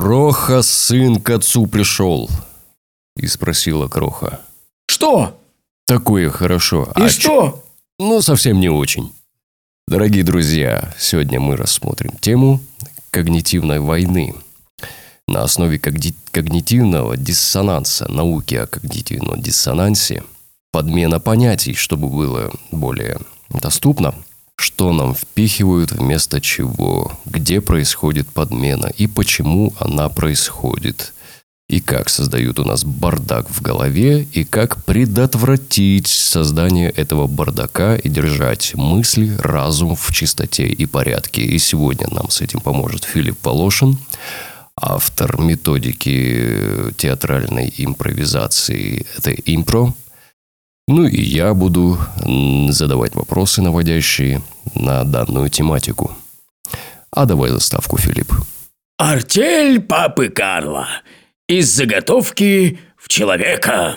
Кроха сын к отцу пришел. И спросила Кроха. Что? Такое хорошо. И а что? чё- Ну, совсем не очень. Дорогие друзья, сегодня мы рассмотрим тему когнитивной войны. На основе когни- когнитивного диссонанса, науки о когнитивном диссонансе, подмена понятий, чтобы было более доступно, что нам впихивают вместо чего, где происходит подмена и почему она происходит, и как создают у нас бардак в голове, и как предотвратить создание этого бардака и держать мысли, разум в чистоте и порядке. И сегодня нам с этим поможет Филипп Полошин, автор методики театральной импровизации «Это импро», ну и я буду задавать вопросы, наводящие на данную тематику. А давай заставку, Филипп. Артель папы Карла. Из заготовки в человека.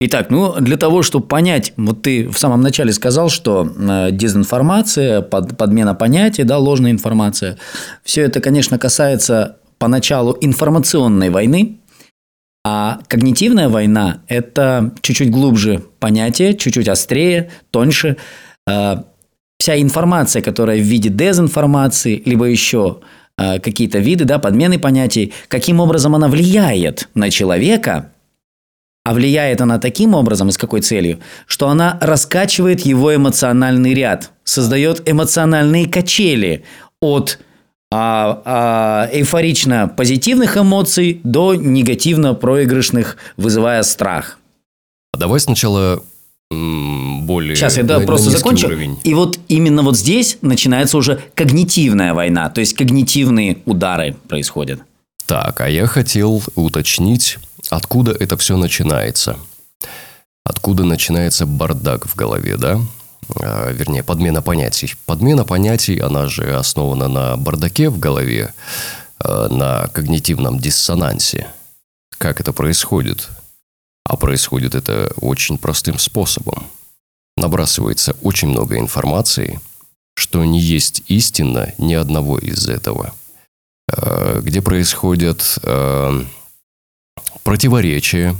Итак, ну для того, чтобы понять, вот ты в самом начале сказал, что э, дезинформация, под- подмена понятий, да, ложная информация, все это, конечно, касается поначалу информационной войны, а когнитивная война – это чуть-чуть глубже понятие, чуть-чуть острее, тоньше. Э, Вся информация, которая в виде дезинформации, либо еще э, какие-то виды да, подмены понятий, каким образом она влияет на человека, а влияет она таким образом и с какой целью, что она раскачивает его эмоциональный ряд, создает эмоциональные качели от а, а, эйфорично позитивных эмоций до негативно проигрышных, вызывая страх. А давай сначала более Сейчас я да, на- на просто низкий закончу. уровень. И вот именно вот здесь начинается уже когнитивная война, то есть когнитивные удары происходят. Так, а я хотел уточнить, откуда это все начинается. Откуда начинается бардак в голове, да? А, вернее, подмена понятий. Подмена понятий, она же основана на бардаке в голове, а, на когнитивном диссонансе. Как это происходит? А происходит это очень простым способом. Набрасывается очень много информации, что не есть истина ни одного из этого – э, где происходят противоречия,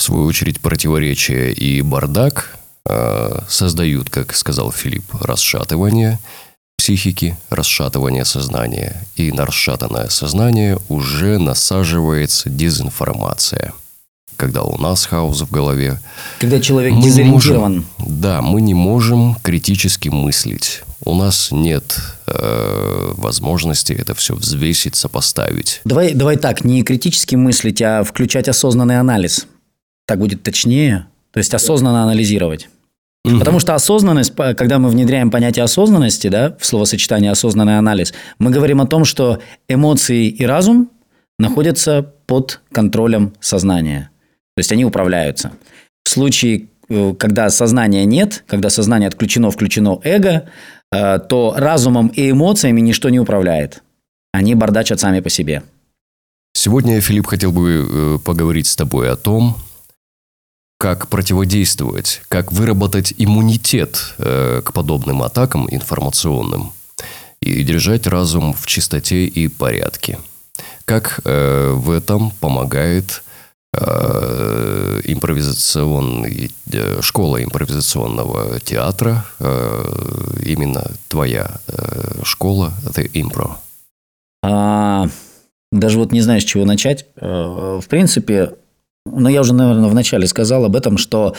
в свою очередь противоречия и бардак создают, как сказал Филипп, расшатывание психики, расшатывание сознания. И на расшатанное сознание уже насаживается дезинформация. Когда у нас хаос в голове, Когда человек мы дезориентирован. можем, да, мы не можем критически мыслить. У нас нет э, возможности это все взвесить, сопоставить. Давай, давай так, не критически мыслить, а включать осознанный анализ. Так будет точнее. То есть осознанно анализировать. Потому что осознанность, когда мы внедряем понятие осознанности, да, в словосочетание осознанный анализ, мы говорим о том, что эмоции и разум находятся под контролем сознания. То есть они управляются. В случае, э, когда сознания нет, когда сознание отключено, включено эго, э, то разумом и эмоциями ничто не управляет. Они бардачат сами по себе. Сегодня, Филипп, хотел бы э, поговорить с тобой о том, как противодействовать, как выработать иммунитет э, к подобным атакам информационным и держать разум в чистоте и порядке. Как э, в этом помогает э, импровизационный, э, школа импровизационного театра, э, именно твоя э, школа, это импро. А, даже вот не знаю, с чего начать. Э, В принципе, ну, я уже, наверное, вначале сказал об этом, что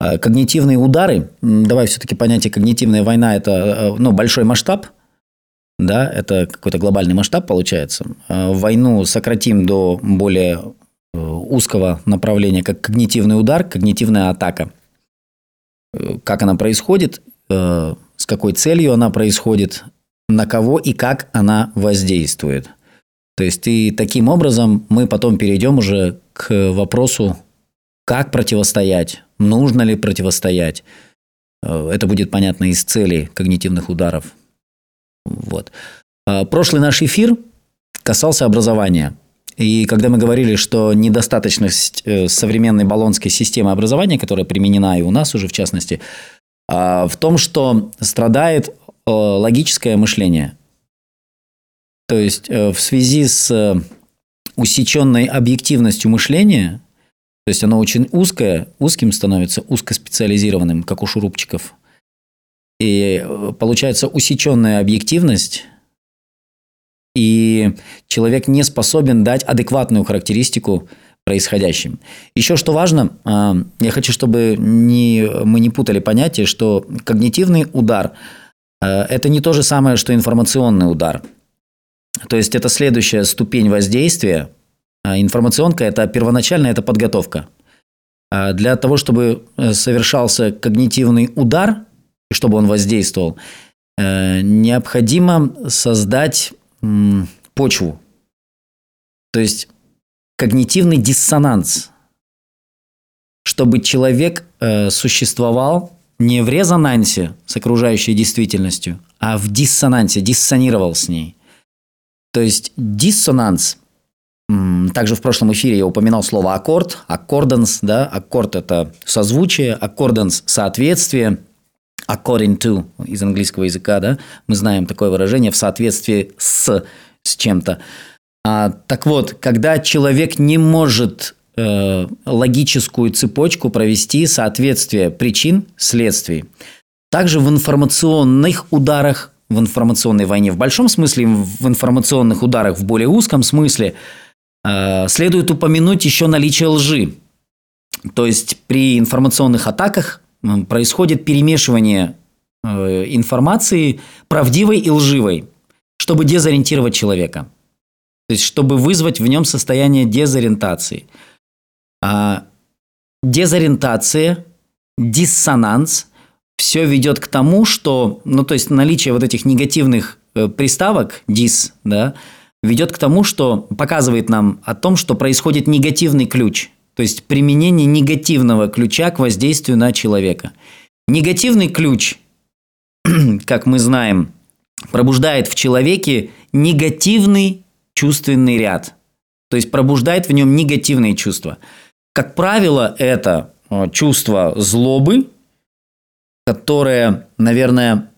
э, когнитивные удары, давай все-таки понятие когнитивная война – это э, ну, большой масштаб, да, это какой-то глобальный масштаб получается. Э, Войну сократим до более узкого направления, как когнитивный удар, когнитивная атака. Как она происходит, с какой целью она происходит, на кого и как она воздействует. То есть и таким образом мы потом перейдем уже к вопросу, как противостоять, нужно ли противостоять. Э, Это будет понятно из целей когнитивных ударов. Вот. А Прошлый наш эфир касался образования. И когда мы говорили, что недостаточность э, современной баллонской системы образования, которая применена и у нас уже в частности, а, в том, что страдает э, логическое мышление. То есть э, в связи с э, усеченной объективностью мышления, то есть оно очень узкое, узким становится, узкоспециализированным, как у шурупчиков. И э, получается усеченная объективность, и человек не способен дать адекватную характеристику происходящим. Еще что важно, я хочу, чтобы не, мы не путали понятие, что когнитивный удар – это не то же самое, что информационный удар – то есть это следующая ступень воздействия. А информационка – это первоначальная это подготовка. А для того, чтобы э, совершался когнитивный удар, чтобы он воздействовал, э, необходимо создать почву. То есть когнитивный диссонанс, чтобы человек э, существовал не в резонансе с окружающей действительностью, а в диссонансе, диссонировал с ней. То есть диссонанс, также в прошлом эфире я упоминал слово аккорд, аккорданс, да, аккорд это созвучие, аккорданс – соответствие, according to из английского языка, да, мы знаем такое выражение в соответствии с, с чем-то. А, так вот, когда человек не может э, логическую цепочку провести соответствие причин, следствий, также в информационных ударах в информационной войне в большом смысле, в информационных ударах в более узком смысле, э, следует упомянуть еще наличие лжи. То есть при информационных атаках происходит перемешивание э, информации правдивой и лживой, чтобы дезориентировать человека. То есть чтобы вызвать в нем состояние дезориентации. А дезориентация, диссонанс все ведет к тому, что, ну, то есть наличие вот этих негативных э, приставок, dis, да, ведет к тому, что показывает нам о том, что происходит негативный ключ, то есть применение негативного ключа к воздействию на человека. Негативный ключ, как мы знаем, пробуждает в человеке негативный чувственный ряд, то есть пробуждает в нем негативные чувства. Как правило, это э, чувство злобы, которое, наверное,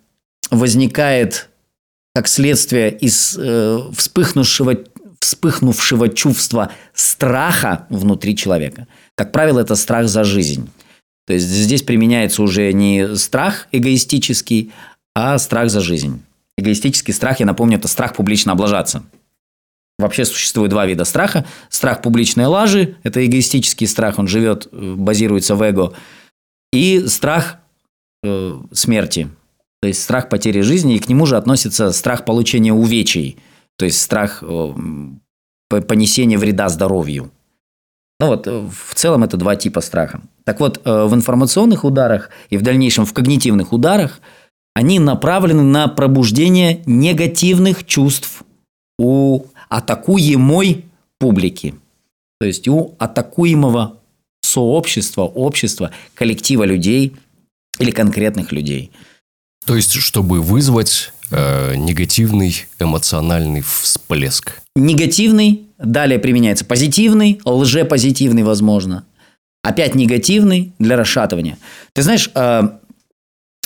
возникает как следствие из э, вспыхнувшего, вспыхнувшего чувства страха внутри человека. Как правило, это страх за жизнь. То есть здесь применяется уже не страх эгоистический, а страх за жизнь. Эгоистический страх, я напомню, это страх публично облажаться. Вообще существует два вида страха. Страх публичной лажи – это эгоистический страх, он живет, э, базируется в эго. И страх э, смерти, то есть страх потери жизни, и к нему же относится страх получения увечий, то есть страх э, понесения вреда здоровью. Ну вот, э, в целом это два типа страха. Так вот, э, в информационных ударах и в дальнейшем в когнитивных ударах они направлены на пробуждение негативных чувств у атакуемой публики. То есть у атакуемого сообщества, общества, коллектива людей – или конкретных людей. То есть, чтобы вызвать э, негативный эмоциональный всплеск. Негативный, далее применяется позитивный, лжепозитивный, возможно. Опять негативный для расшатывания. Ты знаешь, э,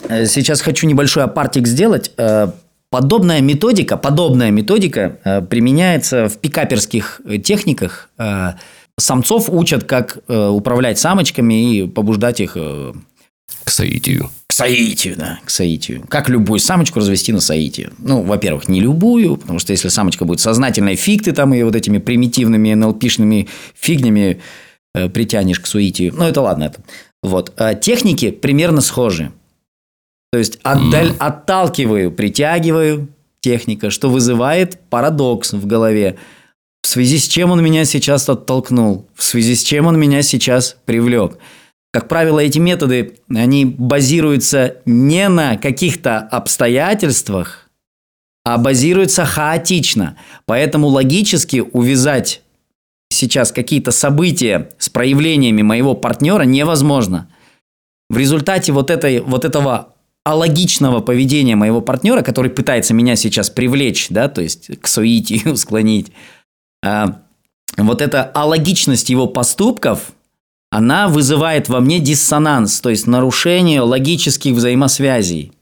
э сейчас хочу небольшой апартик сделать. Э, подобная методика, подобная методика э, применяется в пикаперских техниках. Э, самцов учат, как э, управлять самочками и побуждать их э, к соитию. К соитию, да, к соитию. Как любую самочку развести на соитие? Ну, во-первых, не любую, потому что если самочка будет сознательной, фиг ты там ее вот этими примитивными НЛПшными фигнями э, притянешь к соитию. Ну, это ладно. Это. Вот. А техники примерно схожи. То есть, отдаль, mm. отталкиваю, притягиваю техника, что вызывает парадокс в голове. В связи с чем он меня сейчас оттолкнул? В связи с чем он меня сейчас привлек? Как правило, эти методы, они базируются не на каких-то обстоятельствах, а базируются хаотично. Поэтому логически увязать сейчас какие-то события с проявлениями моего партнера невозможно. В результате вот, этой, вот этого алогичного поведения моего партнера, который пытается меня сейчас привлечь, да, то есть к суетию склонить, а, вот эта алогичность его поступков – она вызывает во мне диссонанс, то есть нарушение логических взаимосвязей.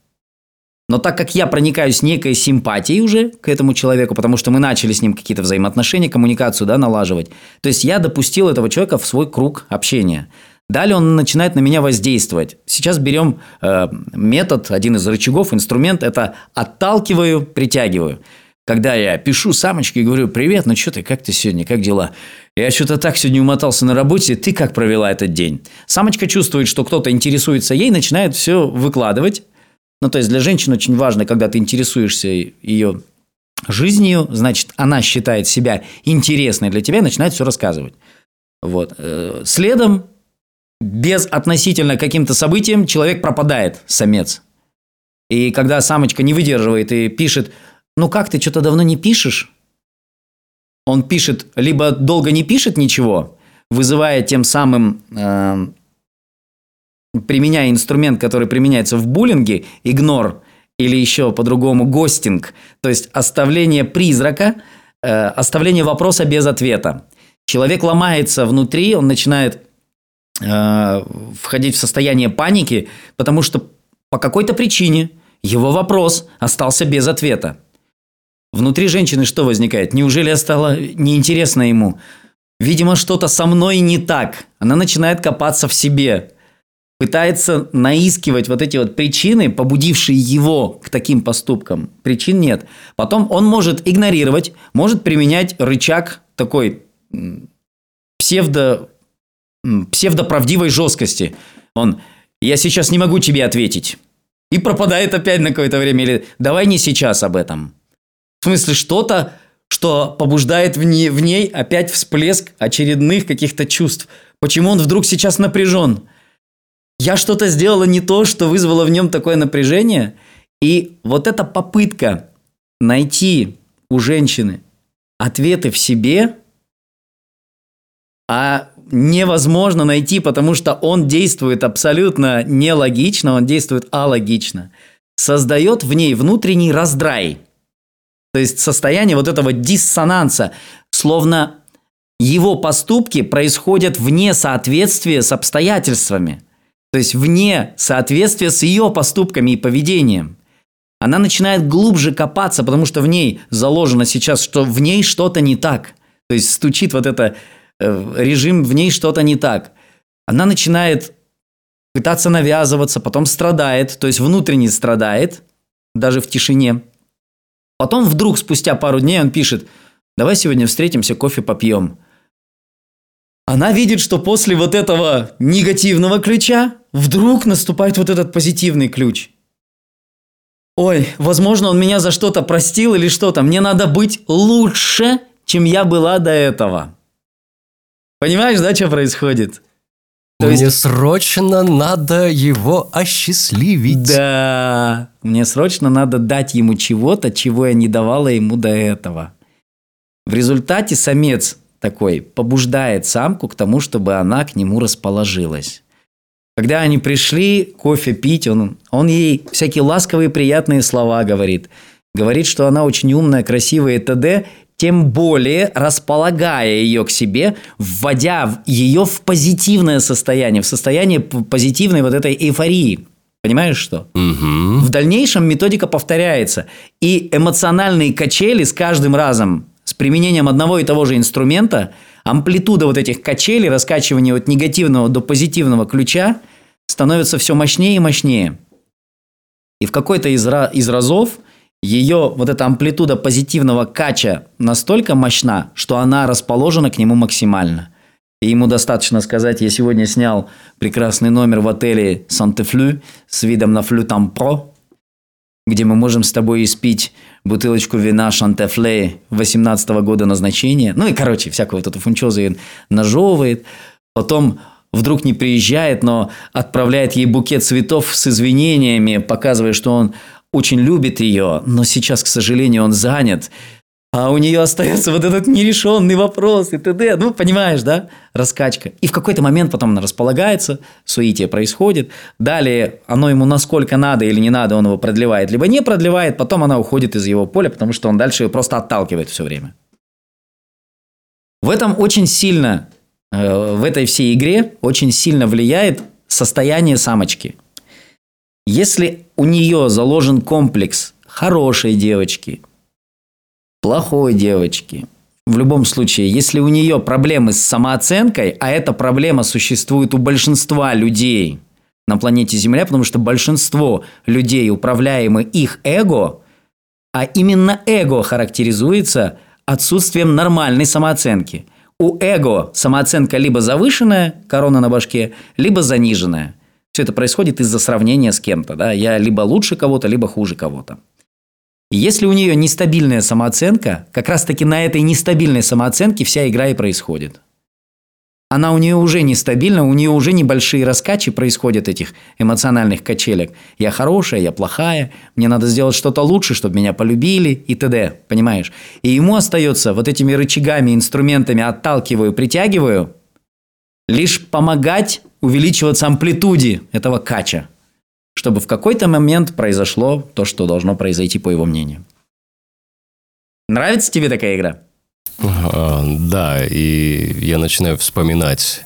Но так как я проникаюсь некой симпатией уже к этому человеку, потому что мы начали с ним какие-то взаимоотношения, коммуникацию да, налаживать, то есть я допустил этого человека в свой круг общения. Далее он начинает на меня воздействовать. Сейчас берем э, метод, один из рычагов, инструмент – это отталкиваю, притягиваю. Когда я пишу самочке и говорю, привет, ну что ты, как ты сегодня, как дела? Я что-то так сегодня умотался на работе, ты как провела этот день? Самочка чувствует, что кто-то интересуется ей, начинает все выкладывать. Ну, то есть для женщин очень важно, когда ты интересуешься ее жизнью, значит, она считает себя интересной для тебя и начинает все рассказывать. Вот. Э, следом, без относительно каким-то событиям, человек пропадает, самец. И когда самочка не выдерживает и пишет – ну как ты что-то давно не пишешь? Он пишет, либо долго не пишет ничего, вызывая тем самым, э, применяя инструмент, который применяется в буллинге, игнор, или еще по-другому гостинг, то есть оставление призрака, э, оставление вопроса без ответа. Человек ломается внутри, он начинает э, входить в состояние паники, потому что по какой-то причине его вопрос остался без ответа. Внутри женщины что возникает? Неужели я стала неинтересна ему? Видимо, что-то со мной не так. Она начинает копаться в себе. Пытается наискивать вот эти вот причины, побудившие его к таким поступкам. Причин нет. Потом он может игнорировать, может применять рычаг такой псевдо, псевдоправдивой жесткости. Он «я сейчас не могу тебе ответить». И пропадает опять на какое-то время. Или «давай не сейчас об этом». В смысле, что-то, что побуждает в ней, в ней опять всплеск очередных каких-то чувств. Почему он вдруг сейчас напряжен? Я что-то сделала не то, что вызвало в нем такое напряжение. И вот эта попытка найти у женщины ответы в себе, а невозможно найти, потому что он действует абсолютно нелогично, он действует алогично, создает в ней внутренний раздрай – то есть состояние вот этого диссонанса, словно его поступки происходят вне соответствия с обстоятельствами, то есть вне соответствия с ее поступками и поведением. Она начинает глубже копаться, потому что в ней заложено сейчас, что в ней что-то не так. То есть стучит вот это э, режим, в ней что-то не так. Она начинает пытаться навязываться, потом страдает, то есть внутренне страдает, даже в тишине – Потом вдруг, спустя пару дней, он пишет, давай сегодня встретимся, кофе попьем. Она видит, что после вот этого негативного ключа вдруг наступает вот этот позитивный ключ. Ой, возможно, он меня за что-то простил или что-то. Мне надо быть лучше, чем я была до этого. Понимаешь, да, что происходит? То Мне есть... срочно надо его осчастливить. Да, мне срочно надо дать ему чего-то, чего я не давала ему до этого. В результате самец такой побуждает самку к тому, чтобы она к нему расположилась. Когда они пришли кофе пить, он, он ей всякие ласковые приятные слова говорит. Говорит, что она очень умная, красивая и т.д тем более располагая ее к себе, вводя ее в позитивное состояние, в состояние позитивной вот этой эйфории. Понимаешь что? Угу. В дальнейшем методика повторяется. И эмоциональные качели с каждым разом, с применением одного и того же инструмента, амплитуда вот этих качелей, раскачивания от негативного до позитивного ключа становится все мощнее и мощнее. И в какой-то из, из разов – ее вот эта амплитуда позитивного кача настолько мощна, что она расположена к нему максимально. И ему достаточно сказать, я сегодня снял прекрасный номер в отеле Санте-Флю с видом на Флю Тампро, где мы можем с тобой испить бутылочку вина Шантефле 18 -го года назначения. Ну и, короче, всякую вот эту фунчозу нажевывает. Потом вдруг не приезжает, но отправляет ей букет цветов с извинениями, показывая, что он очень любит ее, но сейчас, к сожалению, он занят. А у нее остается вот этот нерешенный вопрос и т.д. Ну, понимаешь, да? Раскачка. И в какой-то момент потом она располагается, суетие происходит. Далее оно ему насколько надо или не надо, он его продлевает, либо не продлевает. Потом она уходит из его поля, потому что он дальше ее просто отталкивает все время. В этом очень сильно, э, в этой всей игре очень сильно влияет состояние самочки – Если у нее заложен комплекс хорошей девочки, плохой девочки, в любом случае, если у нее проблемы с самооценкой, а эта проблема существует у большинства людей на планете Земля, потому что большинство людей управляемы их эго, а именно эго характеризуется отсутствием нормальной самооценки. У эго самооценка либо завышенная, корона на башке, либо заниженная. Все это происходит из-за сравнения с кем-то. Да? Я либо лучше кого-то, либо хуже кого-то. Если у нее нестабильная самооценка, как раз-таки на этой нестабильной самооценке вся игра и происходит. Она у нее уже нестабильна, у нее уже небольшие раскачи происходят этих эмоциональных качелек. Я хорошая, я плохая, мне надо сделать что-то лучше, чтобы меня полюбили и т.д. Понимаешь? И ему остается вот этими рычагами, инструментами отталкиваю, притягиваю, лишь помогать увеличиваться амплитуде этого кача чтобы в какой-то момент произошло то, что должно произойти, по его мнению. Нравится тебе такая игра? А, да, и я начинаю вспоминать.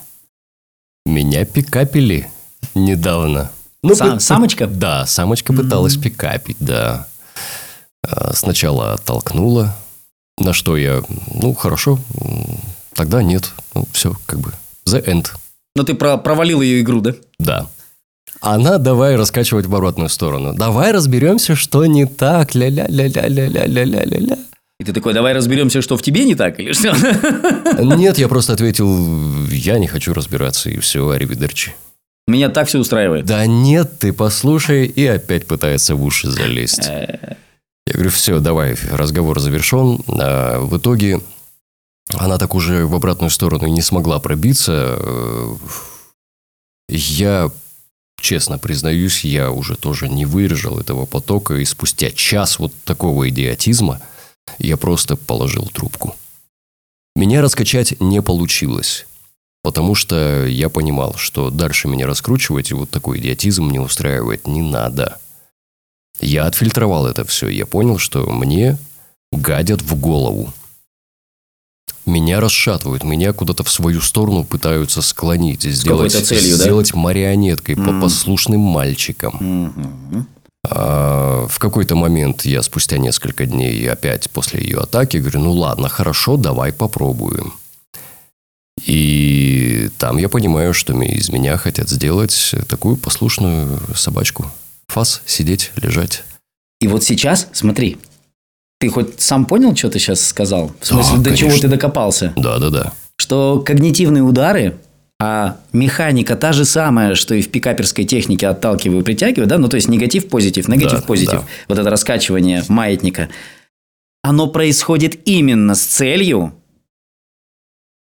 Меня пикапили недавно. Ну, Сам, самочка? Да, самочка пыталась mm-hmm. пикапить, да. А, сначала оттолкнула, на что я, ну, хорошо, тогда нет. Ну, все, как бы, the end. Но ты про провалил ее игру, да? Да. Она давай раскачивать в обратную сторону. Давай разберемся, что не так. Ля-ля-ля-ля-ля-ля-ля-ля-ля. И ты такой, давай разберемся, что в тебе не так или что? Нет, я просто ответил, я не хочу разбираться, и все, аривидерчи. Меня так все устраивает. Да нет, ты послушай, и опять пытается в уши залезть. Я говорю, все, давай, разговор завершен. А в итоге она так уже в обратную сторону не смогла пробиться. Я честно признаюсь, я уже тоже не выдержал этого потока, и спустя час вот такого идиотизма я просто положил трубку. Меня раскачать не получилось, потому что я понимал, что дальше меня раскручивать и вот такой идиотизм мне устраивать не надо. Я отфильтровал это все, я понял, что мне гадят в голову – меня расшатывают, меня куда-то в свою сторону пытаются склонить, сделать, целью, сделать да? марионеткой, mm. послушным мальчиком. Mm-hmm. А, в какой-то момент я спустя несколько дней опять после ее атаки говорю, ну ладно, хорошо, давай попробуем. И там я понимаю, что из меня хотят сделать такую послушную собачку. Фас, сидеть, лежать. И вот сейчас, смотри, ты хоть сам понял, что ты сейчас сказал? В смысле, да, до конечно. чего ты докопался? Да, да, да. Что когнитивные удары, а механика та же самая, что и в пикаперской технике отталкиваю, притягиваю, да, ну то есть негатив, позитив, негатив, да, позитив, да. вот это раскачивание маятника, оно происходит именно с целью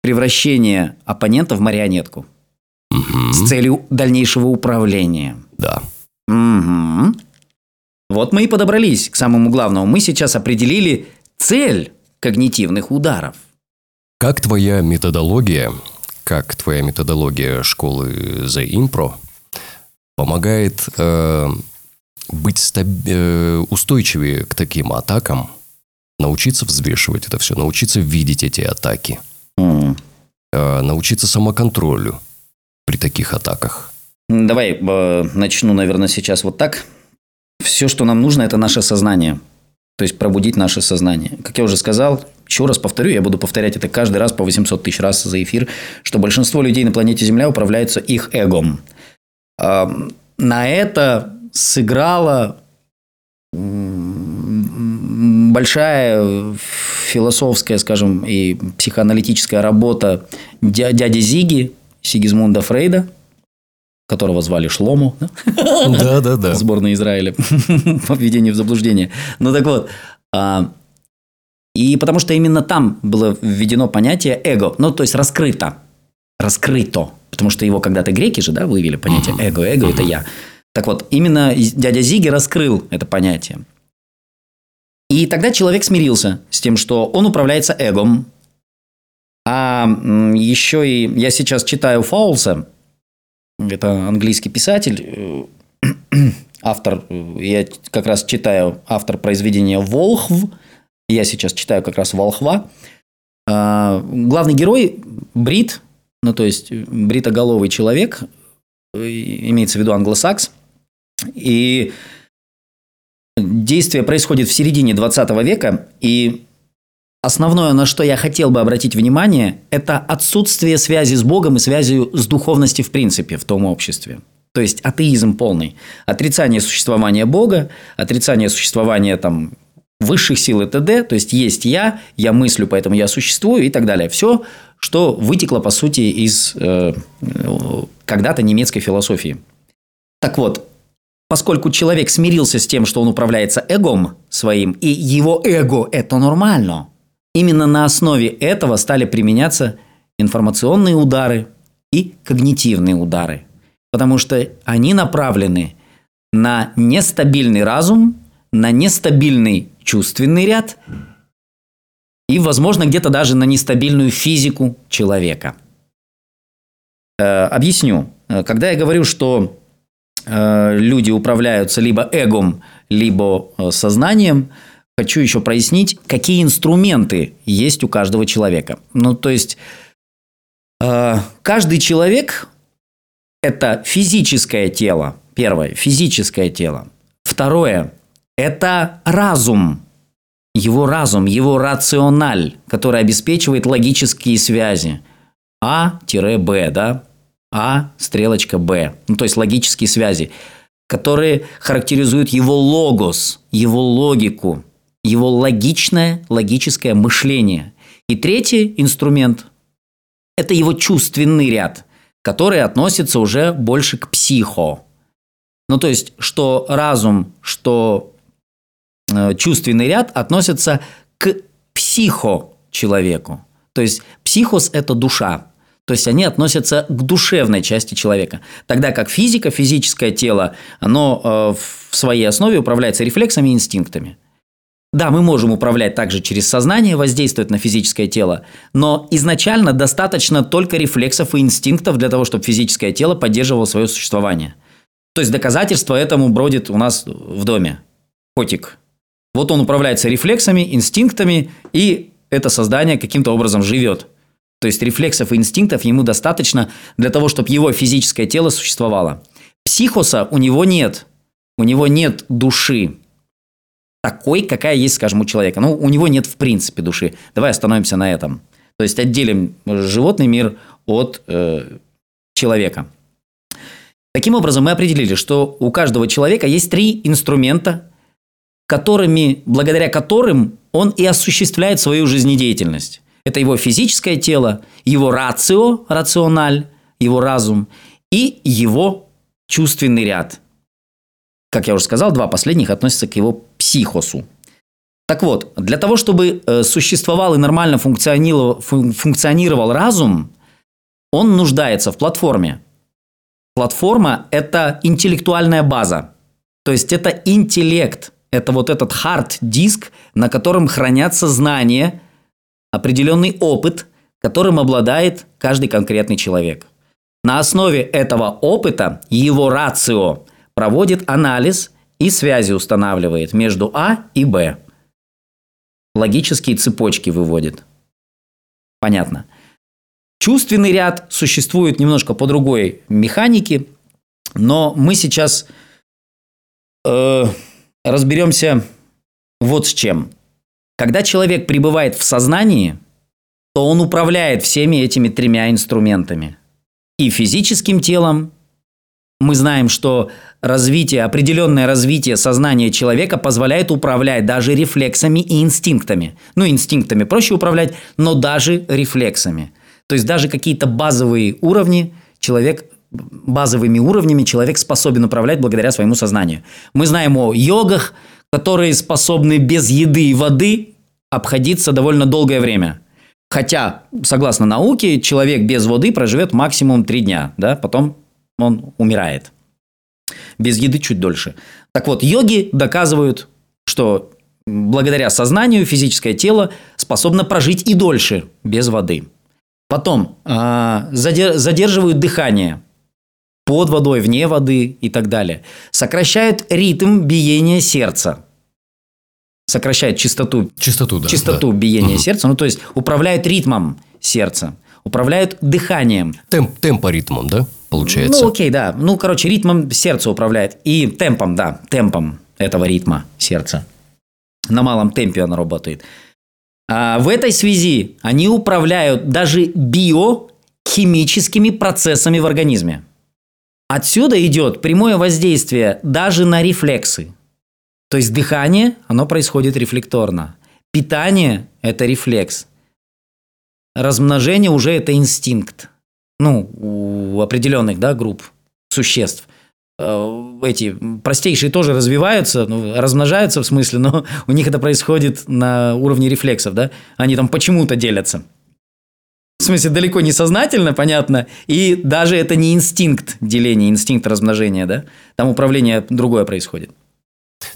превращения оппонента в марионетку. Угу. С целью дальнейшего управления. Да. Угу. Вот мы и подобрались к самому главному. Мы сейчас определили цель когнитивных ударов. Как твоя методология, как твоя методология школы The Impro помогает э, быть стаб... э, устойчивее к таким атакам, научиться взвешивать это все, научиться видеть эти атаки, mm. э, научиться самоконтролю при таких атаках? Давай э, начну, наверное, сейчас вот так. Все, что нам нужно, это наше сознание. То есть пробудить наше сознание. Как я уже сказал, еще раз повторю, я буду повторять это каждый раз по 800 тысяч раз за эфир, что большинство людей на планете Земля управляются их эгом. На это сыграла большая философская, скажем, и психоаналитическая работа дяди Зиги, Сигизмунда Фрейда, которого звали Шлому. Да, да, да. Сборная Израиля по введению в заблуждение. Ну так вот, а, и потому что именно там было введено понятие эго, ну то есть раскрыто, раскрыто, потому что его когда-то греки же, да, вывели понятие эго, эго это я. Так вот, именно дядя Зиги раскрыл это понятие. И тогда человек смирился с тем, что он управляется эгом. А еще и я сейчас читаю Фаулса, это английский писатель, э, автор, я как раз читаю автор произведения «Волхв», я сейчас читаю как раз «Волхва». А, главный герой – брит, ну, то есть бритоголовый человек, имеется в виду англосакс, И действие происходит в середине 20 века, и основное, на что я хотел бы обратить внимание, это отсутствие связи с Богом и связью с духовностью в принципе в том обществе. То есть атеизм полный. Отрицание существования Бога, отрицание существования там, высших сил и т.д. То есть есть я, я мыслю, поэтому я существую и так далее. Все, что вытекло, по сути, из э, когда-то немецкой философии. Так вот, поскольку человек смирился с тем, что он управляется эгом своим, и его эго – это нормально, именно на основе этого стали применяться информационные удары и когнитивные удары потому что они направлены на нестабильный разум, на нестабильный чувственный ряд и, возможно, где-то даже на нестабильную физику человека. Э, объясню. Когда я говорю, что э, люди управляются либо эгом, либо э, сознанием, хочу еще прояснить, какие инструменты есть у каждого человека. Ну, то есть, каждый человек это физическое тело. Первое – физическое тело. Второе – это разум. Его разум, его рациональ, который обеспечивает логические связи. А-Б, да? А, стрелочка Б. Ну, то есть логические связи, которые характеризуют его логос, его логику, его логичное, логическое мышление. И третий инструмент – это его чувственный ряд – которые относятся уже больше к психо. Ну, то есть, что разум, что э, чувственный ряд относятся к психо человеку. То есть, психос – это душа. То есть, они относятся к душевной части человека. Тогда как физика, физическое тело, оно э, в своей основе управляется рефлексами и инстинктами – да, мы можем управлять также через сознание, воздействовать на физическое тело, но изначально достаточно только рефлексов и инстинктов для того, чтобы физическое тело поддерживало свое существование. То есть доказательство этому бродит у нас в доме. Котик. Вот он управляется рефлексами, инстинктами, и это создание каким-то образом живет. То есть рефлексов и инстинктов ему достаточно для того, чтобы его физическое тело существовало. Психоса у него нет. У него нет души такой, какая есть, скажем, у человека. Ну, у него нет в принципе души. Давай остановимся на этом. То есть отделим животный мир от э, человека. Таким образом, мы определили, что у каждого человека есть три инструмента, которыми, благодаря которым он и осуществляет свою жизнедеятельность. Это его физическое тело, его рацио, рациональ, его разум и его чувственный ряд – как я уже сказал, два последних относятся к его психосу. Так вот, для того, чтобы э, существовал и нормально функционировал, функционировал разум, он нуждается в платформе. Платформа – это интеллектуальная база. То есть это интеллект, это вот этот хард-диск, на котором хранятся знания, определенный опыт, которым обладает каждый конкретный человек. На основе этого опыта его рацио – проводит анализ и связи устанавливает между А и Б. Логические цепочки выводит. Понятно. Чувственный ряд существует немножко по другой механике, но мы сейчас э, разберемся вот с чем. Когда человек пребывает в сознании, то он управляет всеми этими тремя инструментами. И физическим телом, мы знаем, что развитие, определенное развитие сознания человека позволяет управлять даже рефлексами и инстинктами. Ну, инстинктами проще управлять, но даже рефлексами. То есть даже какие-то базовые уровни человек базовыми уровнями человек способен управлять благодаря своему сознанию. Мы знаем о йогах, которые способны без еды и воды обходиться довольно долгое время. Хотя, согласно науке, человек без воды проживет максимум три дня, да, потом он умирает. Без еды чуть дольше. Так вот, йоги доказывают, что благодаря сознанию физическое тело способно прожить и дольше без воды. Потом а, задерживают дыхание под водой, вне воды и так далее. Сокращают ритм биения сердца. Сокращают частоту, частоту, да, частоту да. биения угу. сердца. Ну, то есть управляют ритмом сердца, управляют дыханием. Темп, темпоритмом, да? Получается. Ну, окей, да. Ну, короче, ритмом сердца управляет. И темпом, да, темпом этого ритма сердца. На малом темпе оно работает. А в этой связи они управляют даже биохимическими процессами в организме. Отсюда идет прямое воздействие даже на рефлексы. То есть дыхание, оно происходит рефлекторно. Питание – это рефлекс. Размножение уже это инстинкт. Ну, у определенных да, групп существ. Э, эти простейшие тоже развиваются, ну, размножаются в смысле, но у них это происходит на уровне рефлексов, да? Они там почему-то делятся. В смысле, далеко не сознательно, понятно, и даже это не инстинкт деления, инстинкт размножения, да? Там управление другое происходит.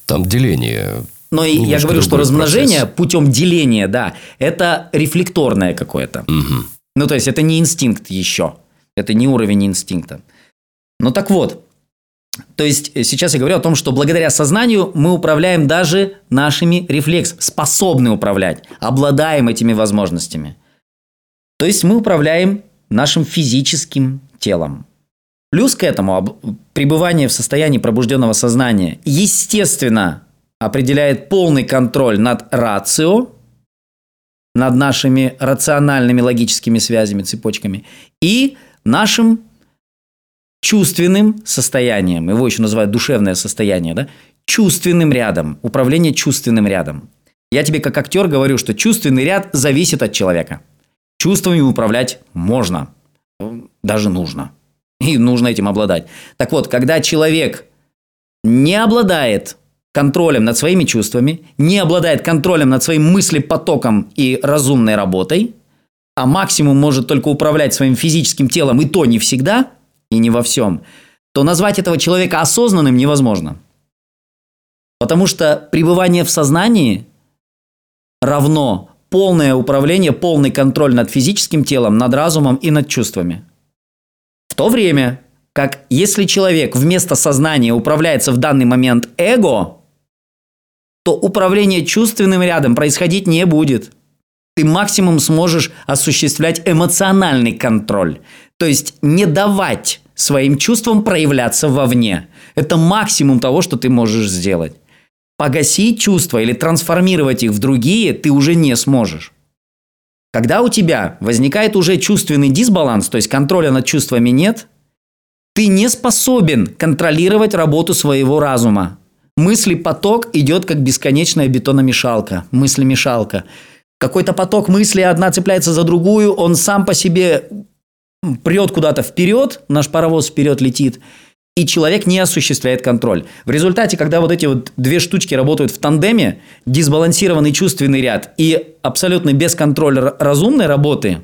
Там деление. Но и я говорю, что размножение процесс. путем деления, да, это рефлекторное какое-то. Угу. Ну, то есть это не инстинкт еще. Это не уровень инстинкта. Ну так вот, то есть э, сейчас я говорю о том, что благодаря сознанию мы управляем даже нашими рефлексами, способны управлять, обладаем этими возможностями. То есть мы управляем нашим физическим телом. Плюс к этому пребывание в состоянии пробужденного сознания, естественно, определяет полный контроль над рацио, над нашими рациональными логическими связями, цепочками и нашим чувственным состоянием, его еще называют душевное состояние, да? чувственным рядом, управление чувственным рядом. Я тебе как актер говорю, что чувственный ряд зависит от человека. Чувствами управлять можно, даже нужно. И нужно этим обладать. Так вот, когда человек не обладает контролем над своими чувствами, не обладает контролем над своим мыслепотоком и разумной работой, а максимум может только управлять своим физическим телом, и то не всегда – и не во всем, то назвать этого человека осознанным невозможно. Потому что пребывание в сознании равно полное управление, полный контроль над физическим телом, над разумом и над чувствами. В то время, как если человек вместо сознания управляется в данный момент эго, то управление чувственным рядом происходить не будет. Ты максимум сможешь осуществлять эмоциональный контроль. То есть не давать своим чувствам проявляться вовне. Это максимум того, что ты можешь сделать. Погасить чувства или трансформировать их в другие ты уже не сможешь. Когда у тебя возникает уже чувственный дисбаланс, то есть контроля над чувствами нет, ты не способен контролировать работу своего разума. Мысли поток идет как бесконечная бетономешалка, мыслемешалка. Какой-то поток мысли одна цепляется за другую, он сам по себе прет куда-то вперед, наш паровоз вперед летит, и человек не осуществляет контроль. В результате, когда вот эти вот две штучки работают в тандеме, дисбалансированный чувственный ряд и абсолютно без контроля разумной работы,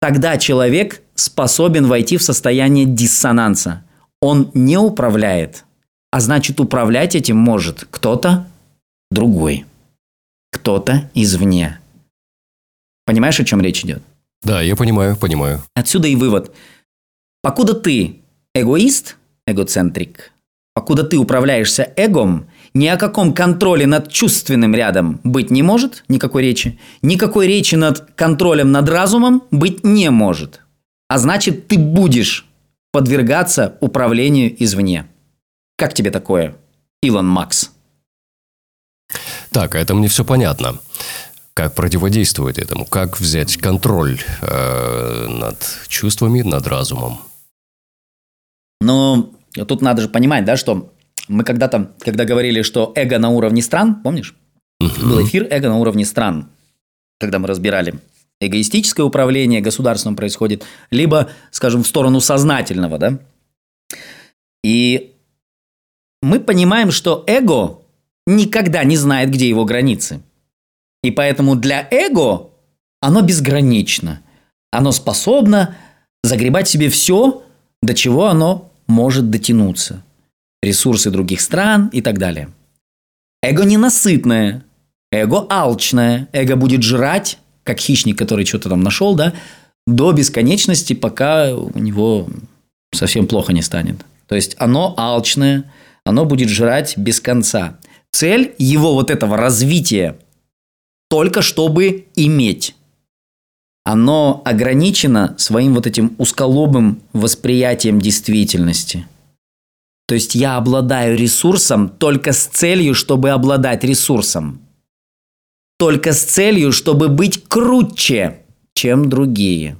тогда человек способен войти в состояние диссонанса. Он не управляет, а значит управлять этим может кто-то другой, кто-то извне. Понимаешь, о чем речь идет? Да, я понимаю, понимаю. Отсюда и вывод. Покуда ты эгоист, эгоцентрик, покуда ты управляешься эгом, ни о каком контроле над чувственным рядом быть не может, никакой речи. Никакой речи над контролем над разумом быть не может. А значит, ты будешь подвергаться управлению извне. Как тебе такое, Илон Макс? Так, это мне все понятно. Как противодействовать этому? Как взять контроль э, над чувствами, над разумом? Ну, тут надо же понимать, да, что мы когда-то, когда говорили, что эго на уровне стран, помнишь? Угу. Был эфир эго на уровне стран, когда мы разбирали эгоистическое управление государством происходит, либо, скажем, в сторону сознательного, да? И мы понимаем, что эго никогда не знает, где его границы. И поэтому для эго оно безгранично. Оно способно загребать себе все, до чего оно может дотянуться. Ресурсы других стран и так далее. Эго ненасытное, эго алчное, эго будет жрать, как хищник, который что-то там нашел, да, до бесконечности, пока у него совсем плохо не станет. То есть оно алчное, оно будет жрать без конца. Цель его вот этого развития только чтобы иметь. оно ограничено своим вот этим узколобым восприятием действительности. То есть я обладаю ресурсом только с целью, чтобы обладать ресурсом. Только с целью, чтобы быть круче, чем другие.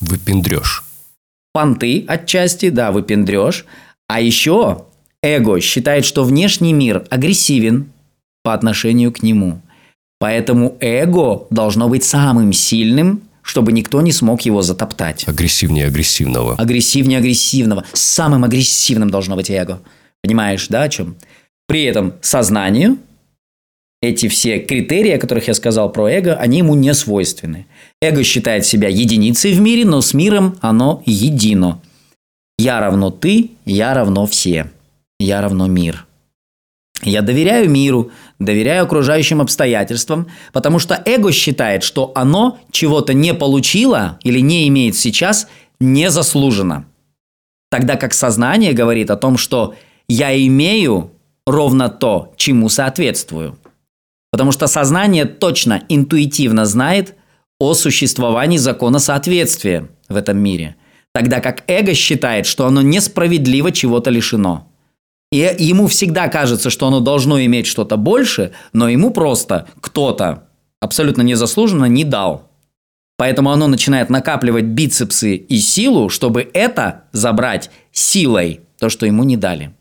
Выпендрешь. Понты отчасти, да, выпендрешь. А еще эго считает, что внешний мир агрессивен по отношению к нему. Поэтому эго должно быть самым сильным, чтобы никто не смог его затоптать. Агрессивнее агрессивного. Агрессивнее агрессивного. Самым агрессивным должно быть эго. Понимаешь, да, о чем? При этом сознанию эти все критерии, о которых я сказал про эго, они ему не свойственны. Эго считает себя единицей в мире, но с миром оно едино. Я равно ты, я равно все. Я равно мир. Я доверяю миру, доверяю окружающим обстоятельствам, потому что эго считает, что оно чего-то не получило или не имеет сейчас незаслуженно. Тогда как сознание говорит о том, что я имею ровно то, чему соответствую. Потому что сознание точно, интуитивно знает о существовании закона соответствия в этом мире. Тогда как эго считает, что оно несправедливо чего-то лишено – и ему всегда кажется, что оно должно иметь что-то больше, но ему просто кто-то абсолютно незаслуженно не дал. Поэтому оно начинает накапливать бицепсы и силу, чтобы это забрать силой, то, что ему не дали.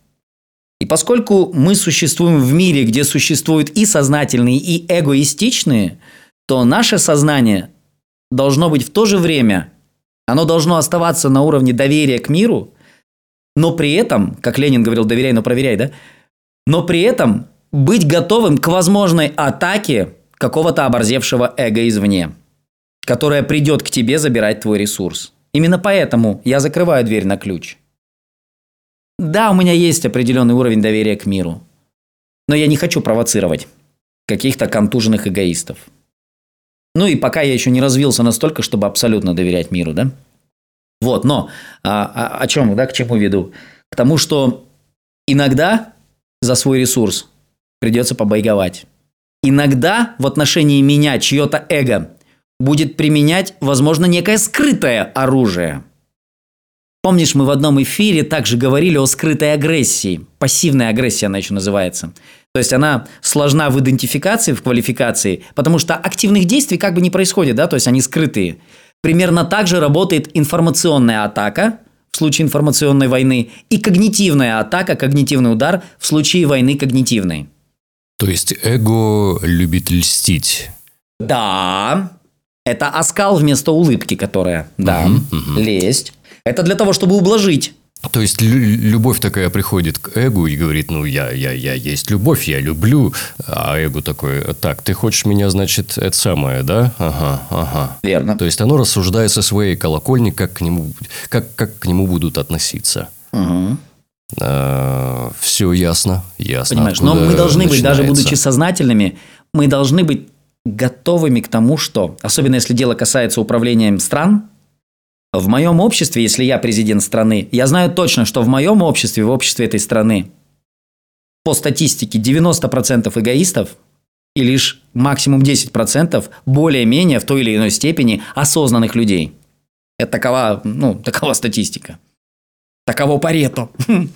И поскольку мы существуем в мире, где существуют и сознательные, и эгоистичные, то наше сознание должно быть в то же время, оно должно оставаться на уровне доверия к миру, но при этом, как Ленин говорил, доверяй, но проверяй, да? Но при этом быть готовым к возможной атаке какого-то оборзевшего эго извне, которая придет к тебе забирать твой ресурс. Именно поэтому я закрываю дверь на ключ. Да, у меня есть определенный уровень доверия к миру, но я не хочу провоцировать каких-то контуженных эгоистов. Ну и пока я еще не развился настолько, чтобы абсолютно доверять миру, да? Вот, но а, а, о чем, да, к чему веду? К тому, что иногда за свой ресурс придется побайговать. Иногда в отношении меня чье-то эго будет применять, возможно, некое скрытое оружие. Помнишь, мы в одном эфире также говорили о скрытой агрессии. Пассивная агрессия она еще называется. То есть она сложна в идентификации, в квалификации, потому что активных действий как бы не происходит, да, то есть они скрытые. Примерно так же работает информационная атака в случае информационной войны и когнитивная атака, когнитивный удар в случае войны когнитивной. То есть эго любит льстить. Да, это оскал вместо улыбки, которая, да, угу, угу. лесть. Это для того, чтобы ублажить. То есть любовь такая приходит к эгу и говорит, ну я, я, я есть любовь, я люблю, а эго такое, так, ты хочешь меня, значит, это самое, да? Ага, ага. Верно. То есть оно рассуждает со своей колокольни, как к нему, как, как к нему будут относиться. Угу. А, все ясно, ясно. Понимаешь, но мы должны начинается. быть, даже будучи сознательными, мы должны быть готовыми к тому, что, особенно если дело касается управлением стран, в моем обществе, если я президент страны, я знаю точно, что в моем обществе, в обществе этой страны, по статистике 90% эгоистов и лишь максимум 10% более-менее в той или иной степени осознанных людей. Это такова, ну, такова статистика. Таково парето.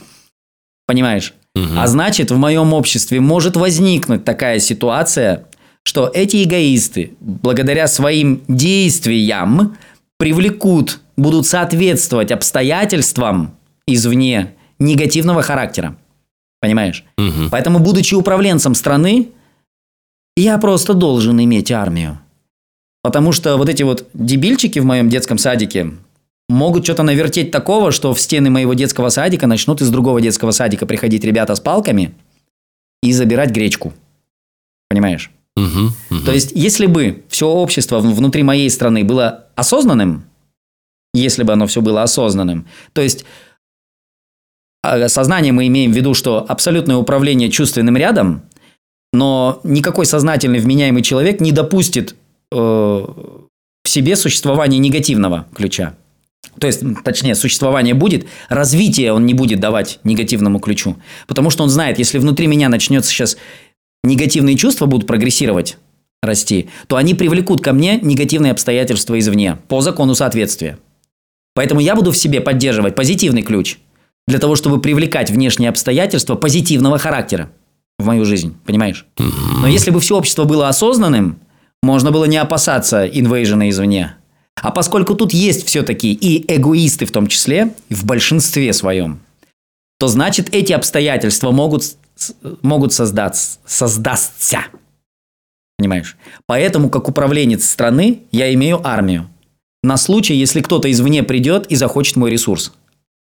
Понимаешь? Угу. А значит, в моем обществе может возникнуть такая ситуация, что эти эгоисты, благодаря своим действиям, привлекут будут соответствовать обстоятельствам извне негативного характера. Понимаешь? Угу. Поэтому, будучи управленцем страны, я просто должен иметь армию. Потому что вот эти вот дебильчики в моем детском садике могут что-то навертеть такого, что в стены моего детского садика начнут из другого детского садика приходить ребята с палками и забирать гречку. Понимаешь? Угу, угу. То есть, если бы все общество внутри моей страны было осознанным, если бы оно все было осознанным. То есть а, сознание мы имеем в виду, что абсолютное управление чувственным рядом, но никакой сознательный вменяемый человек не допустит э, в себе существования негативного ключа. То есть, точнее, существование будет, развитие он не будет давать негативному ключу. Потому что он знает, если внутри меня начнется сейчас негативные чувства будут прогрессировать, расти, то они привлекут ко мне негативные обстоятельства извне по закону соответствия. Поэтому я буду в себе поддерживать позитивный ключ для того, чтобы привлекать внешние обстоятельства позитивного характера в мою жизнь, понимаешь? Но если бы все общество было осознанным, можно было не опасаться инвейжена извне. А поскольку тут есть все-таки и эгоисты в том числе, в большинстве своем, то значит эти обстоятельства могут, могут создаться, создастся. Понимаешь? Поэтому, как управленец страны, я имею армию. На случай, если кто-то извне придет и захочет мой ресурс.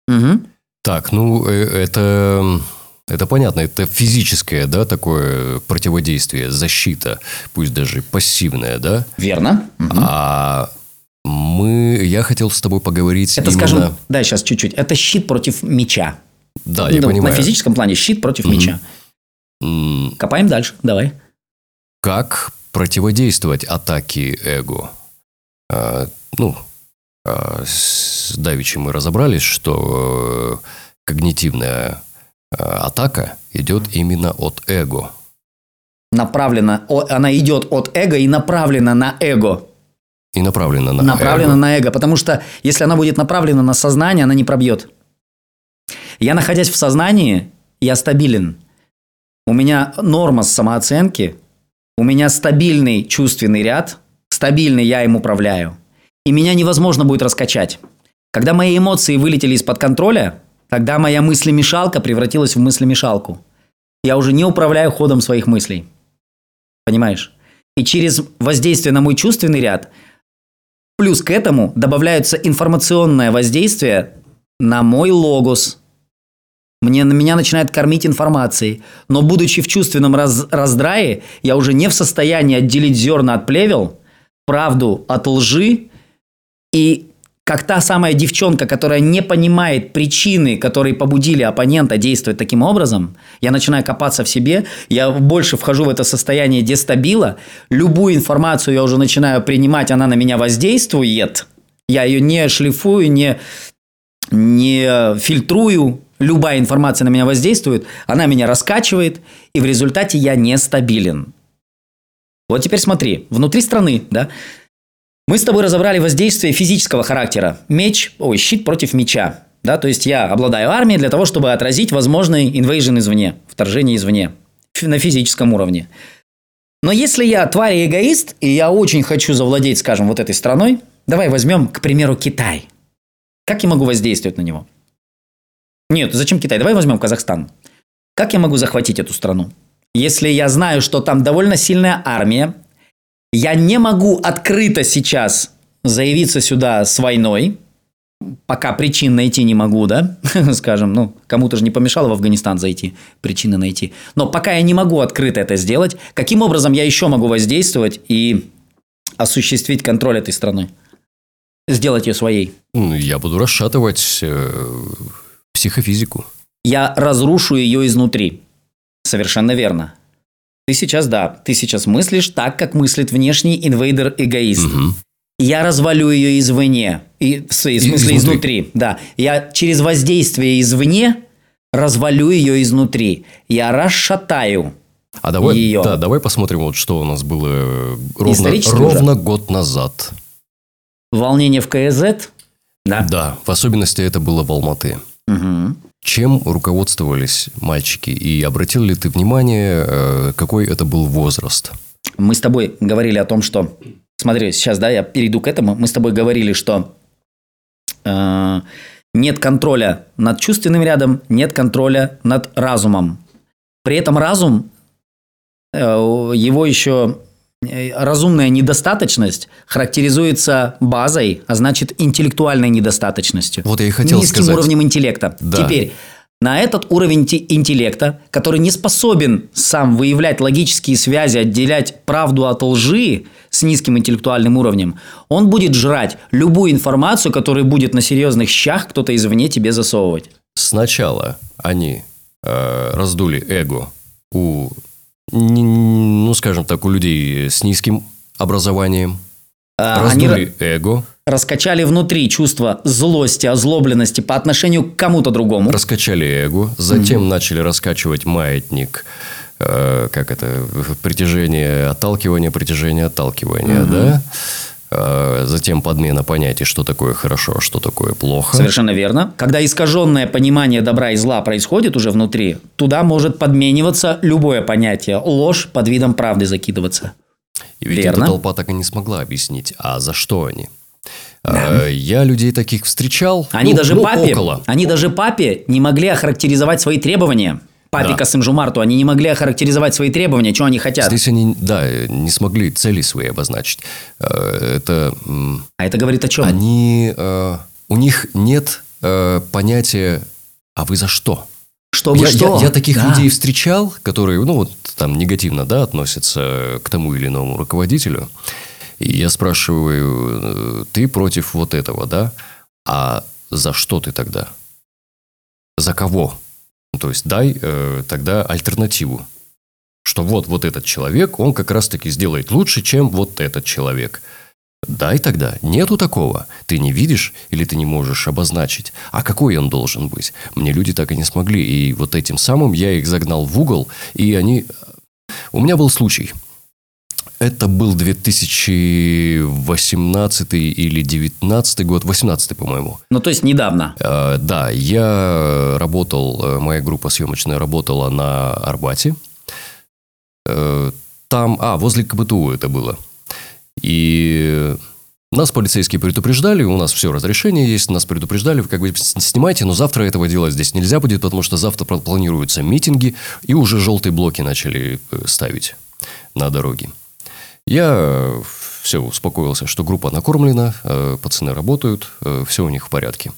Угу. Так, ну, э, это это понятно, это физическое, да, такое противодействие, защита, пусть даже пассивная, да? Верно. А мы, я хотел с тобой поговорить. Это, именно... скажем, да, сейчас чуть-чуть. Это щит против меча. Да, я ну, понимаю. На физическом плане щит против угу. меча. Копаем дальше, давай. Как противодействовать атаке эго? А, ну, а, с Давичем мы разобрались, что э, когнитивная Э, атака идет именно от эго. Направлена, она идет от эго и направлена на эго. И направлена на направлена эго. на эго, потому что если она будет направлена на сознание, она не пробьет. Я, находясь в сознании, я стабилен. У меня норма самооценки, у меня стабильный чувственный ряд, стабильный я им управляю. И меня невозможно будет раскачать. Когда мои эмоции вылетели из-под контроля, Тогда моя мыслемешалка превратилась в мыслемешалку. Я уже не управляю ходом своих мыслей. Понимаешь? И через воздействие на мой чувственный ряд, плюс к этому добавляется информационное воздействие на мой логос. Мне, на меня начинает кормить информацией. Но будучи в чувственном раз, раздрае, я уже не в состоянии отделить зерна от плевел, правду от лжи. И как та самая девчонка, которая не понимает причины, которые побудили оппонента действовать таким образом, я начинаю копаться в себе, я больше вхожу в это состояние дестабила, любую информацию я уже начинаю принимать, она на меня воздействует, я ее не шлифую, не, не фильтрую, любая информация на меня воздействует, она меня раскачивает, и в результате я нестабилен. Вот теперь смотри, внутри страны, да, мы с тобой разобрали воздействие физического характера. Меч, ой, щит против меча. Да, то есть я обладаю армией для того, чтобы отразить возможный инвейжен извне, вторжение извне на физическом уровне. Но если я тварь и эгоист, и я очень хочу завладеть, скажем, вот этой страной, давай возьмем, к примеру, Китай. Как я могу воздействовать на него? Нет, зачем Китай? Давай возьмем Казахстан. Как я могу захватить эту страну? Если я знаю, что там довольно сильная армия, я не могу открыто сейчас заявиться сюда с войной, пока причин найти не могу, да, скажем, ну, кому-то же не помешало в Афганистан зайти, причины найти. Но пока я не могу открыто это сделать, каким образом я еще могу воздействовать и осуществить контроль этой страны? Сделать ее своей? Ну, я буду расшатывать э, психофизику. Я разрушу ее изнутри. Совершенно верно. Ты сейчас, да, ты сейчас мыслишь так, как мыслит внешний инвейдер-эгоист. Угу. Я развалю ее извне, и, в смысле изнутри. изнутри. Да, я через воздействие извне развалю ее изнутри. Я расшатаю. А давай, ее. да, давай посмотрим, вот что у нас было ровно, ровно год назад. Волнение в КЗ? Да. Да, в особенности это было в Алматы. Угу. Чем руководствовались мальчики? И обратил ли ты внимание, э, какой это был возраст? Мы с тобой говорили о том, что... Смотри, сейчас, да, я перейду к этому. Мы с тобой говорили, что э, нет контроля над чувственным рядом, нет контроля над разумом. При этом разум, э, его еще разумная недостаточность характеризуется базой, а значит интеллектуальной недостаточностью. Вот я и хотел Низким сказать. уровнем интеллекта. Да. Теперь, на этот уровень интеллекта, который не способен сам выявлять логические связи, отделять правду от лжи с низким интеллектуальным уровнем, он будет жрать любую информацию, которая будет на серьезных щах кто-то извне тебе засовывать. Сначала они э, раздули эго у ну, скажем так, у людей с низким образованием. А, раздули они эго. Раскачали внутри чувство злости, озлобленности по отношению к кому-то другому. Раскачали эго. Затем угу. начали раскачивать маятник э, как это, притяжение, отталкивание, притяжение, отталкивание, да? Э, затем подмена понятий, что такое хорошо, а что такое плохо. Совершенно верно. Когда искаженное понимание добра и зла происходит уже внутри, туда может подмениваться любое понятие. Ложь под видом правды закидываться. И ведь Верно. эта толпа так и не смогла объяснить, а за что они. Э, Я людей таких встречал. Они ну, даже ну, папе, около. они даже папе не могли охарактеризовать свои требования. Папе Да. Касым Жумарту они не могли охарактеризовать свои требования, что они хотят. Здесь они, да, не смогли цели свои обозначить. Э, Это А это говорит о чем? они, э, у них нет э, понятия, а вы за что? Чтобы я, что? я- я таких Да. людей встречал, которые, ну, вот там негативно, да, относятся к тому или иному руководителю. И я спрашиваю, ты против вот этого, да? А за что ты тогда? За кого? Ну, То есть дай э, тогда альтернативу. Что вот, вот этот человек, он как раз-таки сделает лучше, чем вот этот человек. Дай тогда. Нету такого. Ты не видишь или ты не можешь обозначить. А какой он должен быть? Мне люди так и не смогли. И вот этим самым я их загнал в угол, и они... У меня был случай. Это был 2018 или 2019 год, 18 по-моему. Ну, то есть недавно. Э, Да, я работал, э, моя группа съемочная работала на Арбате. Э, Там, а, возле КБТУ это было. И нас полицейские предупреждали, у нас все разрешение есть, нас предупреждали, вы как бы снимайте, но завтра этого делать здесь нельзя будет, потому что завтра пла- планируются митинги, и уже желтые блоки начали э, ставить на дороге. Я все успокоился, что группа накормлена, э, пацаны работают, все у них в порядке.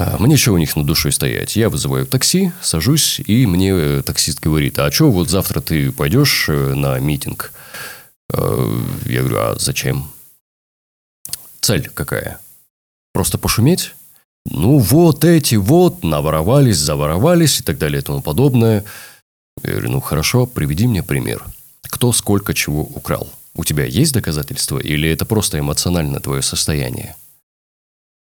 А, Мне что у них над душой стоять? Я вызываю такси, сажусь, и мне э, таксист говорит, а что вот завтра ты пойдешь э, на митинг? Э, Я говорю, а зачем? Цель какая? Просто пошуметь? Ну, вот эти вот наворовались, заворовались и так далее и тому подобное. Я говорю, ну хорошо, приведи мне пример. Кто сколько чего украл? У тебя есть доказательства или это просто эмоционально твое состояние?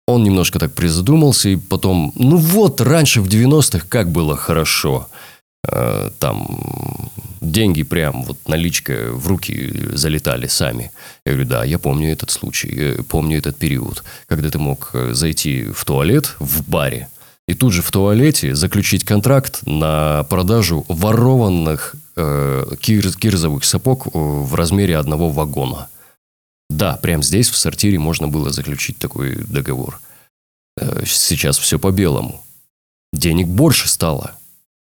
Он немножко так призадумался и потом, ну вот, раньше в 90-х как было хорошо. Э, Там деньги прям, вот наличка в руки залетали сами. Я говорю, да, я помню этот случай, э, помню этот период, когда ты мог э, зайти в туалет в баре и тут же в туалете заключить контракт на продажу ворованных кирзовых сапог э, в размере одного вагона. Да, прямо здесь, в сортире, можно было заключить такой договор. Э, Сейчас все по-белому. Денег больше стало.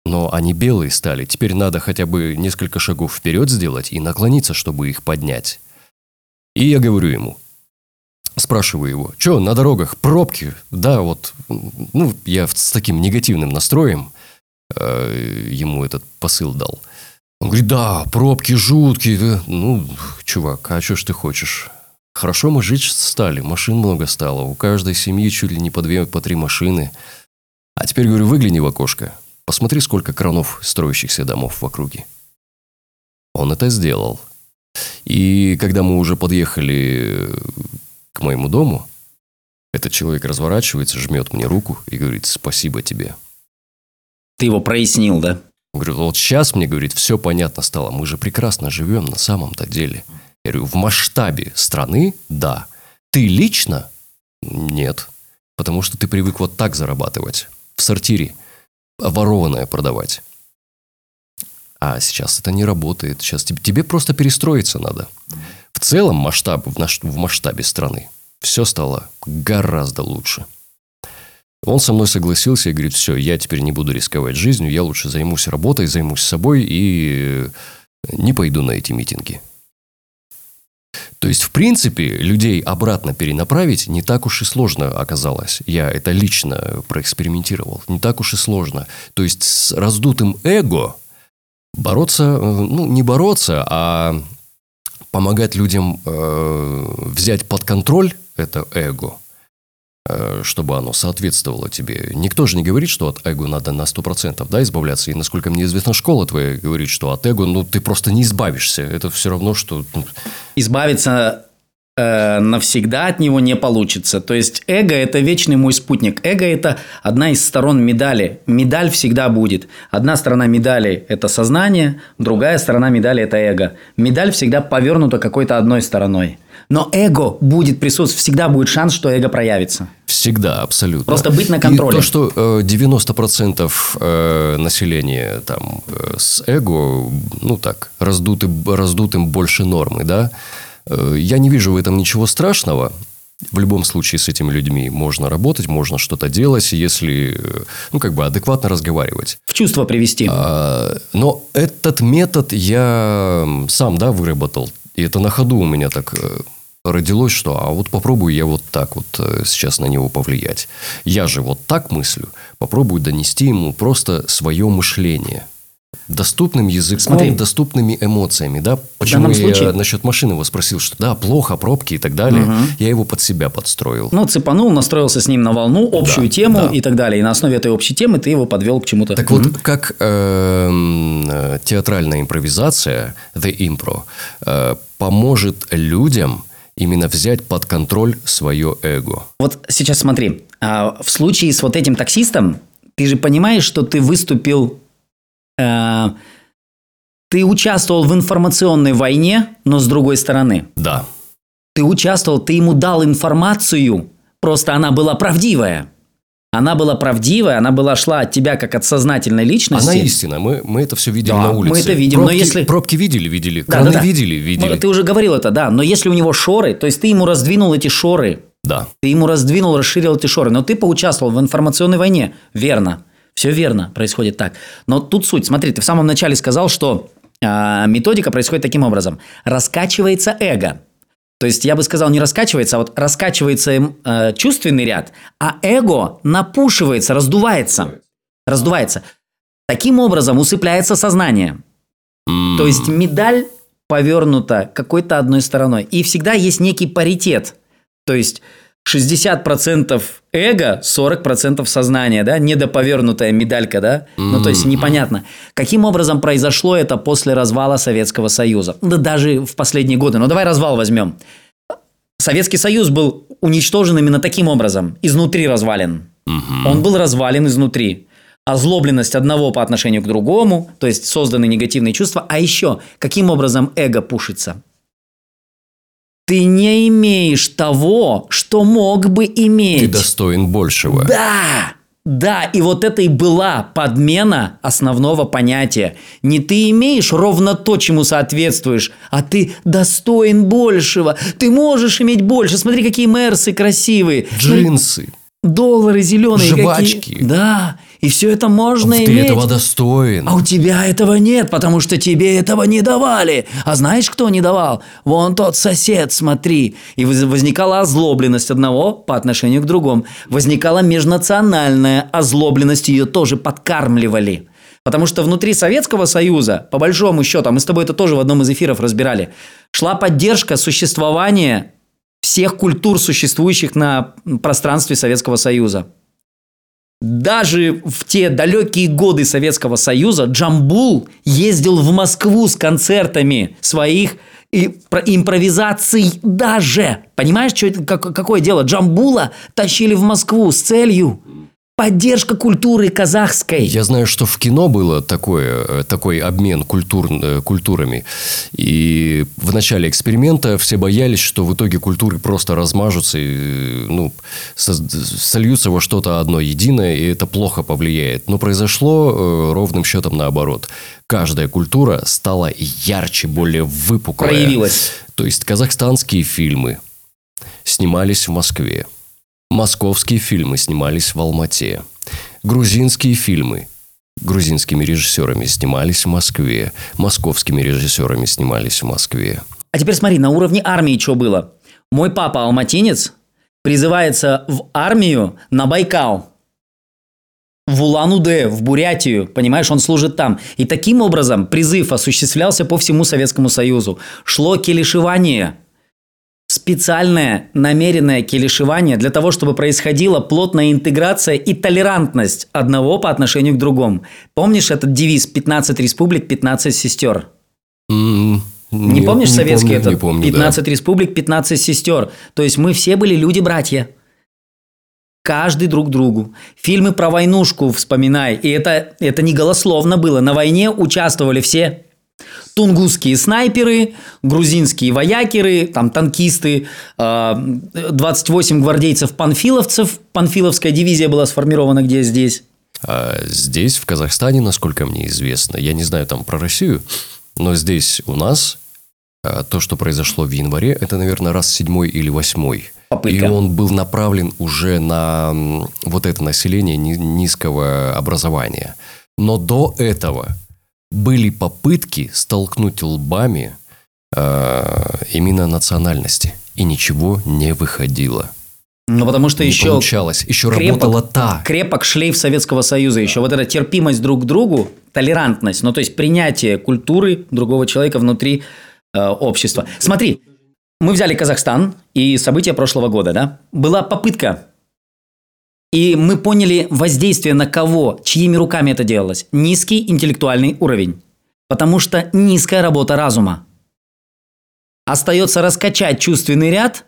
Но они белые стали. Теперь надо хотя бы несколько шагов вперед сделать и наклониться, чтобы их поднять. И я говорю ему, спрашиваю его, что на дорогах пробки? Да, вот, ну, я с таким негативным настроем э, ему этот посыл дал. Он говорит, да, пробки жуткие. да». Ну, чувак, а что ж ты хочешь? Хорошо мы жить стали, машин много стало. У каждой семьи чуть ли не по две, по три машины. А теперь, говорю, выгляни в окошко. Посмотри, сколько кранов строящихся домов в округе. Он это сделал. И когда мы уже подъехали к моему дому, этот человек разворачивается, жмет мне руку и говорит «Спасибо тебе». Ты его прояснил, да? Он говорит, вот сейчас мне, говорит, все понятно стало. Мы же прекрасно живем на самом-то деле. Я говорю, в масштабе страны – да. Ты лично – нет. Потому что ты привык вот так зарабатывать. В сортире. Ворованное продавать. А сейчас это не работает. Сейчас тебе, тебе просто перестроиться надо. В целом масштаб, в, наш, в масштабе страны все стало гораздо лучше. Он со мной согласился и говорит, все, я теперь не буду рисковать жизнью, я лучше займусь работой, займусь собой и э, не пойду на эти митинги. То есть, в принципе, людей обратно перенаправить не так уж и сложно оказалось. Я это лично проэкспериментировал. Не так уж и сложно. То есть, с раздутым эго бороться, э, ну, не бороться, а помогать людям э, взять под контроль это эго, чтобы оно соответствовало тебе. Никто же не говорит, что от эго надо на 100% да, избавляться. И, насколько мне известно, школа твоя говорит, что от эго ну, ты просто не избавишься. Это все равно, что... ну, Избавиться э, навсегда от него не получится. То есть эго – это вечный мой спутник. Эго – это одна из сторон медали. Медаль всегда будет. Одна сторона медали – это сознание, другая сторона медали – это эго. Медаль всегда повернута какой-то одной стороной. Но эго будет присутствовать, всегда будет шанс, что эго проявится. Всегда, абсолютно. Просто быть на контроле. И то, что э, 90% э, населения там э, с эго, ну так, раздуты, раздутым больше нормы, да, э, я не вижу в этом ничего страшного. В любом случае с этими людьми можно работать, можно что-то делать, если, э, ну, как бы адекватно разговаривать. В чувство привести. А, но этот метод я сам, да, выработал. И это на ходу у меня так э, родилось, что а вот попробую я вот так вот э, сейчас на него повлиять. Я же вот так мыслю, попробую донести ему просто свое мышление. Доступным языком, Смотри. доступными эмоциями, да? Почему я случае- насчет машины его спросил, что да, плохо, пробки и так далее. Я его под себя подстроил. Ну, цепанул, настроился с ним на волну, общую Да, тему да. и так далее. И на основе этой общей темы ты его подвел к чему-то. Так вот, как эм, э, театральная импровизация, the impro, э, поможет людям именно взять под контроль свое эго. Вот сейчас смотри, а, в случае с вот этим таксистом, ты же понимаешь, что ты выступил, э, ты участвовал в информационной войне, но с другой стороны. Да. Ты участвовал, ты ему дал информацию, просто она была правдивая. Она была правдивая, она была шла от тебя как от сознательной личности. Она истина. Мы, мы это все видели Да, на мы улице. это видим, но Пробки, если- пробки видели, видели. Да, Краны да, да. видели, видели. Ну, Ты уже говорил это, да. Но если у него шоры, то есть ты ему раздвинул эти шоры, Да. ты ему раздвинул, расширил эти шоры, но ты поучаствовал в информационной войне. Верно. Все верно, происходит так. Но тут суть. Смотри, ты в самом начале сказал, что а, методика происходит таким образом. Раскачивается эго. То есть я бы сказал, не раскачивается, а вот раскачивается э, чувственный ряд, а эго напушивается, раздувается. Раздувается. Таким образом усыпляется сознание. То есть медаль повернута какой-то одной стороной. И всегда есть некий паритет. То есть 60% эго, 40% сознания, да, недоповернутая медалька, да, ну то есть непонятно, каким образом произошло это после развала Советского Союза, да даже в последние годы, ну давай развал возьмем. Советский Союз был уничтожен именно таким образом, изнутри развален. Он был развален изнутри. Озлобленность одного по отношению к другому, то есть созданы негативные чувства. А еще, каким образом эго пушится? Ты не имеешь того, что мог бы иметь. Ты достоин большего. Да, да, и вот это и была подмена основного понятия. Не ты имеешь ровно то, чему соответствуешь, а ты достоин большего. Ты можешь иметь больше. Смотри, какие мерсы красивые. Джинсы. Доллары зеленые. Жвачки. какие. Да, и все это можно Ты иметь. этого достоин. А у тебя этого нет, потому что тебе этого не давали. А знаешь, кто не давал? Вон тот сосед, смотри. И воз- возникала озлобленность одного по отношению к другому. Возникала межнациональная озлобленность, ее тоже подкармливали. Потому что внутри Советского Союза, по большому счету, а мы с тобой это тоже в одном из эфиров разбирали, шла поддержка существования всех культур, существующих на пространстве Советского Союза. Даже в те далекие годы Советского Союза Джамбул ездил в Москву с концертами своих импровизаций даже. Понимаешь, что это, как- какое дело? Джамбула тащили в Москву с целью поддержка культуры казахской. Я знаю, что в кино было такое, э, такой обмен культур, э, культурами. И в начале эксперимента все боялись, что в итоге культуры просто размажутся и э, ну, со- сольются во что-то одно единое, и это плохо повлияет. Но произошло ровным счетом наоборот. Каждая культура стала ярче, более выпуклая. Проявилась. То есть казахстанские фильмы снимались в Москве. Московские фильмы снимались в Алмате. Грузинские фильмы грузинскими режиссерами снимались в Москве. Московскими режиссерами снимались в Москве. А теперь смотри, на уровне армии что было? Мой папа алматинец призывается в армию на Байкал. В Улан-Удэ, в Бурятию, понимаешь, он служит там. И таким образом призыв осуществлялся по всему Советскому Союзу. Шло келешевание, специальное намеренное келешевание для того, чтобы происходила плотная интеграция и толерантность одного по отношению к другому. Помнишь этот девиз «15 республик, 15 сестер»? М, Не, помнишь не советский помню, этот? Не помню, 15 да. республик, 15 сестер. То есть мы все были люди-братья. Каждый друг другу. Фильмы про войнушку вспоминай. И это, это не голословно было. На войне участвовали все. Тунгусские снайперы, грузинские воякеры, там танкисты, э, 28 гвардейцев-панфиловцев. Панфиловская дивизия была сформирована где здесь. А здесь, в Казахстане, насколько мне известно, я не знаю там про Россию, но здесь у нас а, то, что произошло в январе, это, наверное, раз седьмой или восьмой. Попытка. И он был направлен уже на вот это население ни- низкого образования. Но до этого были попытки столкнуть лбами а, именно национальности. И ничего не выходило. Ну, потому что не еще получалось. Еще крепок- работала та. крепок шлейф Советского Союза еще. Вот эта терпимость друг к другу, толерантность, ну то есть принятие культуры другого человека внутри э, общества. Смотри, мы взяли Казахстан и события прошлого года, да? Была попытка. И мы поняли воздействие на кого, чьими руками это делалось. Низкий интеллектуальный уровень. Потому что низкая работа разума. Остается раскачать чувственный ряд,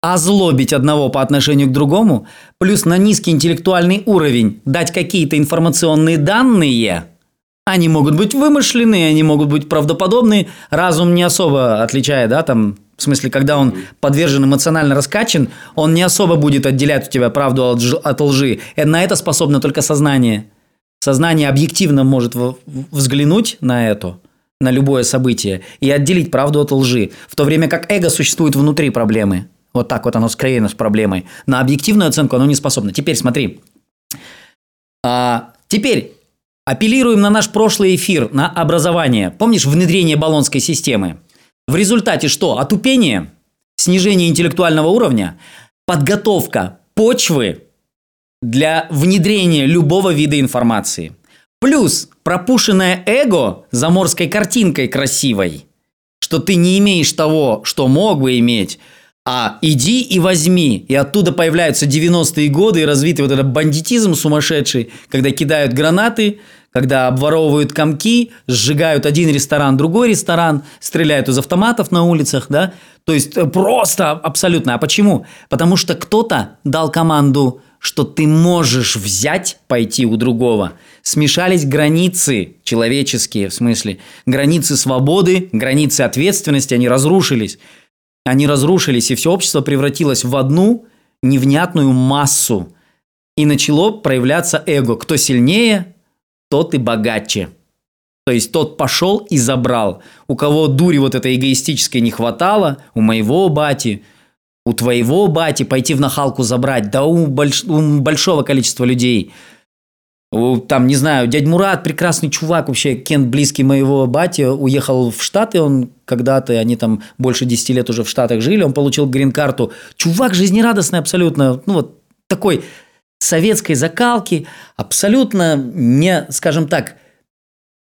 озлобить одного по отношению к другому, плюс на низкий интеллектуальный уровень дать какие-то информационные данные, они могут быть вымышленные, они могут быть правдоподобные, разум не особо отличает, да, там, в смысле, когда он подвержен эмоционально раскачан, он не особо будет отделять у тебя правду от от лжи. Э, На это способно только сознание. Сознание объективно может взглянуть на это, на любое событие, и отделить правду от лжи. В то время как эго существует внутри проблемы. Вот так вот оно склеено с проблемой. На объективную оценку оно не способно. Теперь смотри. А, теперь апеллируем на наш прошлый эфир, на образование. Помнишь внедрение баллонской системы? В результате что? Отупение, снижение интеллектуального уровня, подготовка почвы для внедрения любого вида информации. Плюс пропушенное эго заморской картинкой красивой, что ты не имеешь того, что мог бы иметь, а иди и возьми. И оттуда появляются 90-е годы и развитый вот этот бандитизм сумасшедший, когда кидают гранаты, когда обворовывают комки, сжигают один ресторан, другой ресторан, стреляют из автоматов на улицах, да? То есть э, просто абсолютно. А почему? Потому что кто-то дал команду, что ты можешь взять, пойти у другого. Смешались границы человеческие, в смысле, границы свободы, границы ответственности, они разрушились. Они разрушились, и все общество превратилось в одну невнятную массу. И начало проявляться эго. Кто сильнее, тот и богаче. То есть тот пошел и забрал. У кого дури вот этой эгоистической не хватало, у моего бати, у твоего бати пойти в нахалку забрать, да у, больш- у большого количества людей. У, там, не знаю, дядь Мурат, прекрасный чувак, вообще Кент, близкий моего бати, уехал в Штаты, он когда-то, они там больше 10 лет уже в Штатах жили, он получил грин-карту. Чувак жизнерадостный абсолютно, ну вот такой советской закалки, абсолютно не, скажем так,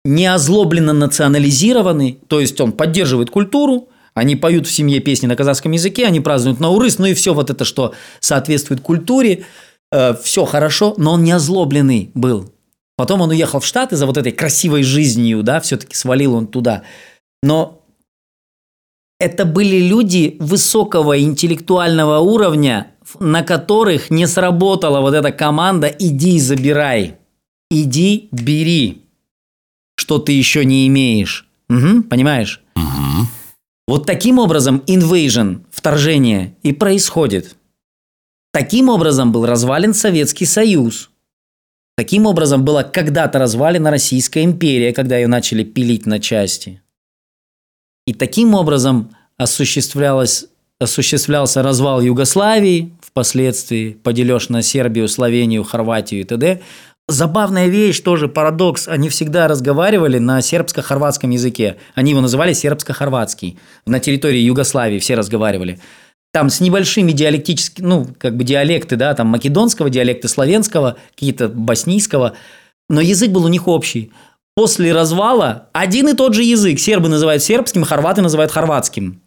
не озлобленно национализированный, то есть он поддерживает культуру, они поют в семье песни на казахском языке, они празднуют Наурыз, ну и все вот это, что соответствует культуре, все хорошо, но он не озлобленный был. Потом он уехал в Штаты за вот этой красивой жизнью, да, все-таки свалил он туда. Но это были люди высокого интеллектуального уровня, на которых не сработала вот эта команда «иди и забирай». Иди, бери, что ты еще не имеешь. Мгм, понимаешь? Мгм. Вот таким образом invasion, вторжение, и происходит. Таким образом был развален Советский Союз. Таким образом была когда-то развалена Российская империя, когда ее начали пилить на части. И таким образом осуществлялось, осуществлялся развал Югославии, впоследствии поделешь на Сербию, Словению, Хорватию и т.д. Забавная вещь, тоже парадокс. Они всегда разговаривали на сербско-хорватском языке. Они его называли сербско-хорватский. На территории Югославии все разговаривали. Там с небольшими диалектическими, ну, как бы диалекты, да, там македонского диалекта, славянского, какие-то боснийского. Но язык был у них общий. После развала один и тот же язык. Сербы называют сербским, хорваты называют хорватским.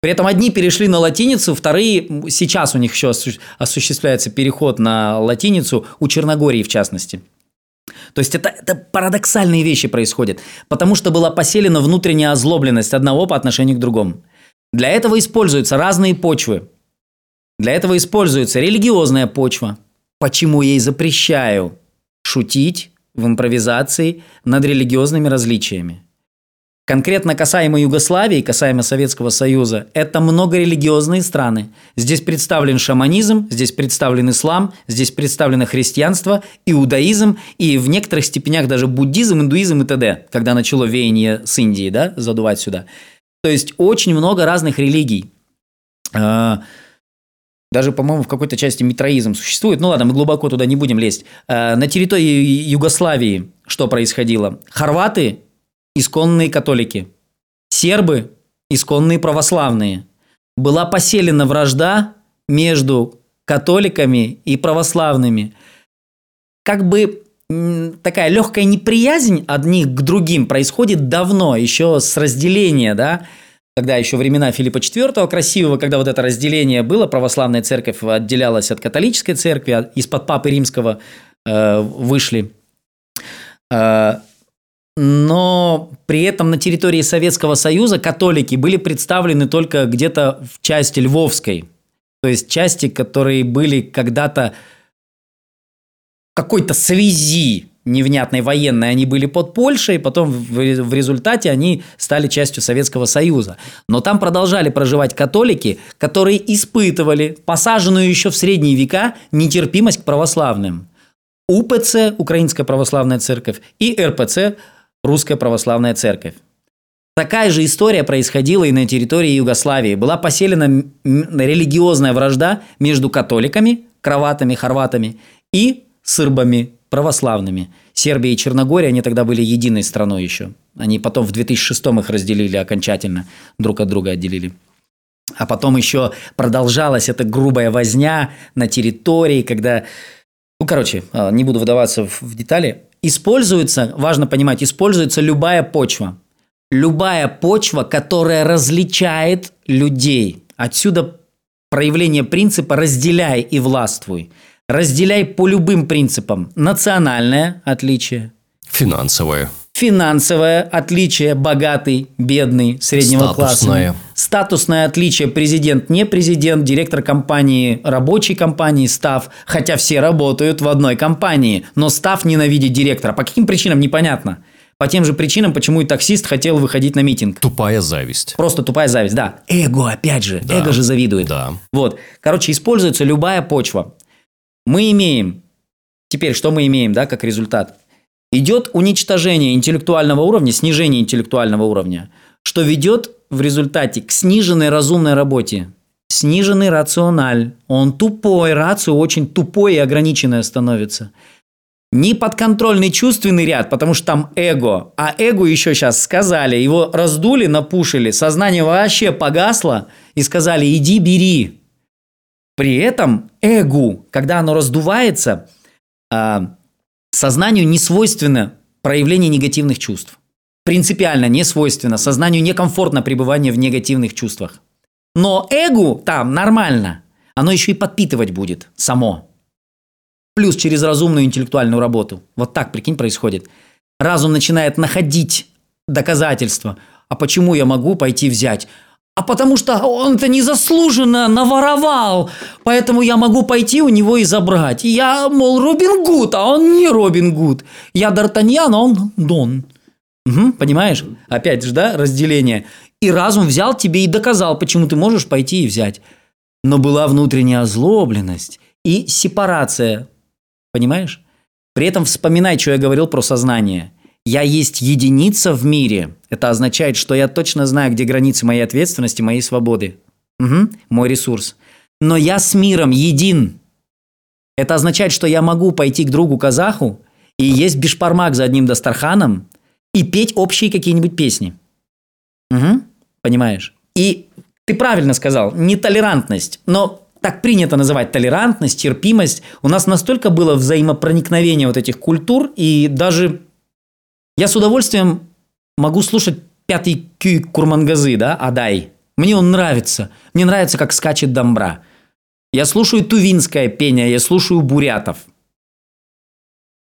При этом одни перешли на латиницу, вторые сейчас у них еще осу- осуществляется переход на латиницу, у Черногории в частности. То есть это, это парадоксальные вещи происходят, потому что была поселена внутренняя озлобленность одного по отношению к другому. Для этого используются разные почвы. Для этого используется религиозная почва. Почему я ей запрещаю шутить в импровизации над религиозными различиями? Конкретно касаемо Югославии, касаемо Советского Союза, это многорелигиозные страны. Здесь представлен шаманизм, здесь представлен ислам, здесь представлено христианство, иудаизм и в некоторых степенях даже буддизм, индуизм и т.д., когда начало веяние с Индии, да, задувать сюда. То есть очень много разных религий. А, даже, по-моему, в какой-то части митроизм существует. Ну ладно, мы глубоко туда не будем лезть. А, на территории Югославии что происходило? Хорваты исконные католики. Сербы – исконные православные. Была поселена вражда между католиками и православными. Как бы такая легкая неприязнь одних к другим происходит давно, еще с разделения, да, когда еще времена Филиппа IV красивого, когда вот это разделение было, православная церковь отделялась от католической церкви, а из-под папы римского э, вышли. Э, но при этом на территории Советского Союза католики были представлены только где-то в части Львовской. То есть части, которые были когда-то какой-то связи невнятной военной, они были под Польшей, потом в результате они стали частью Советского Союза. Но там продолжали проживать католики, которые испытывали посаженную еще в средние века нетерпимость к православным. УПЦ, Украинская Православная Церковь, и РПЦ, Русская Православная Церковь. Такая же история происходила и на территории Югославии. Была поселена религиозная вражда между католиками, кроватами, хорватами и сырбами, православными. Сербия и Черногория, они тогда были единой страной еще. Они потом в 2006 их разделили окончательно, друг от друга отделили. А потом еще продолжалась эта грубая возня на территории, когда... Ну, короче, а, не буду выдаваться в детали. Используется, важно понимать, используется любая почва. Любая почва, которая различает людей. Отсюда проявление принципа «разделяй и властвуй». Разделяй по любым принципам. Национальное отличие. Финансовое. Финансовое отличие, богатый, бедный, среднего Статусное. класса. Статусное отличие, президент, не президент, директор компании, рабочей компании, став, хотя все работают в одной компании, но став ненавидит директора. По каким причинам, непонятно. По тем же причинам, почему и таксист хотел выходить на митинг. Тупая зависть. Просто тупая зависть, да. Эго, опять же. Да. Эго же завидует. Да. Вот. Короче, используется любая почва. Мы имеем... Теперь что мы имеем, да, как результат? Идет уничтожение интеллектуального уровня, снижение интеллектуального уровня, что ведет в результате к сниженной разумной работе. Сниженный рациональ. Он тупой, рацию очень тупой и ограниченное становится. Неподконтрольный чувственный ряд, потому что там эго. А эго еще сейчас сказали, его раздули, напушили, сознание вообще погасло и сказали «иди бери». При этом эгу, когда оно раздувается, а, Сознанию не свойственно проявление негативных чувств. Принципиально не свойственно. Сознанию некомфортно пребывание в негативных чувствах. Но эгу там нормально. Оно еще и подпитывать будет само. Плюс через разумную интеллектуальную работу. Вот так, прикинь, происходит. Разум начинает находить доказательства. А почему я могу пойти взять? А потому что он это незаслуженно наворовал, поэтому я могу пойти у него и забрать. Я, мол, Робин Гуд, а он не Робин Гуд. Я Д'Артаньян, а он Дон. Угу, понимаешь? Опять же, да, разделение. И разум взял тебе и доказал, почему ты можешь пойти и взять. Но была внутренняя озлобленность и сепарация. Понимаешь? При этом вспоминай, что я говорил про сознание – я есть единица в мире. Это означает, что я точно знаю, где границы моей ответственности, моей свободы. Угу, мой ресурс. Но я с миром един. Это означает, что я могу пойти к другу казаху и есть бешпармак за одним Дастарханом и петь общие какие-нибудь песни. Угу, понимаешь? И ты правильно сказал, нетолерантность. Но так принято называть толерантность, терпимость. У нас настолько было взаимопроникновение вот этих культур, и даже я с удовольствием могу слушать пятый кюй Курмангазы, да, Адай. Мне он нравится. Мне нравится, как скачет домбра. Я слушаю тувинское пение, я слушаю бурятов.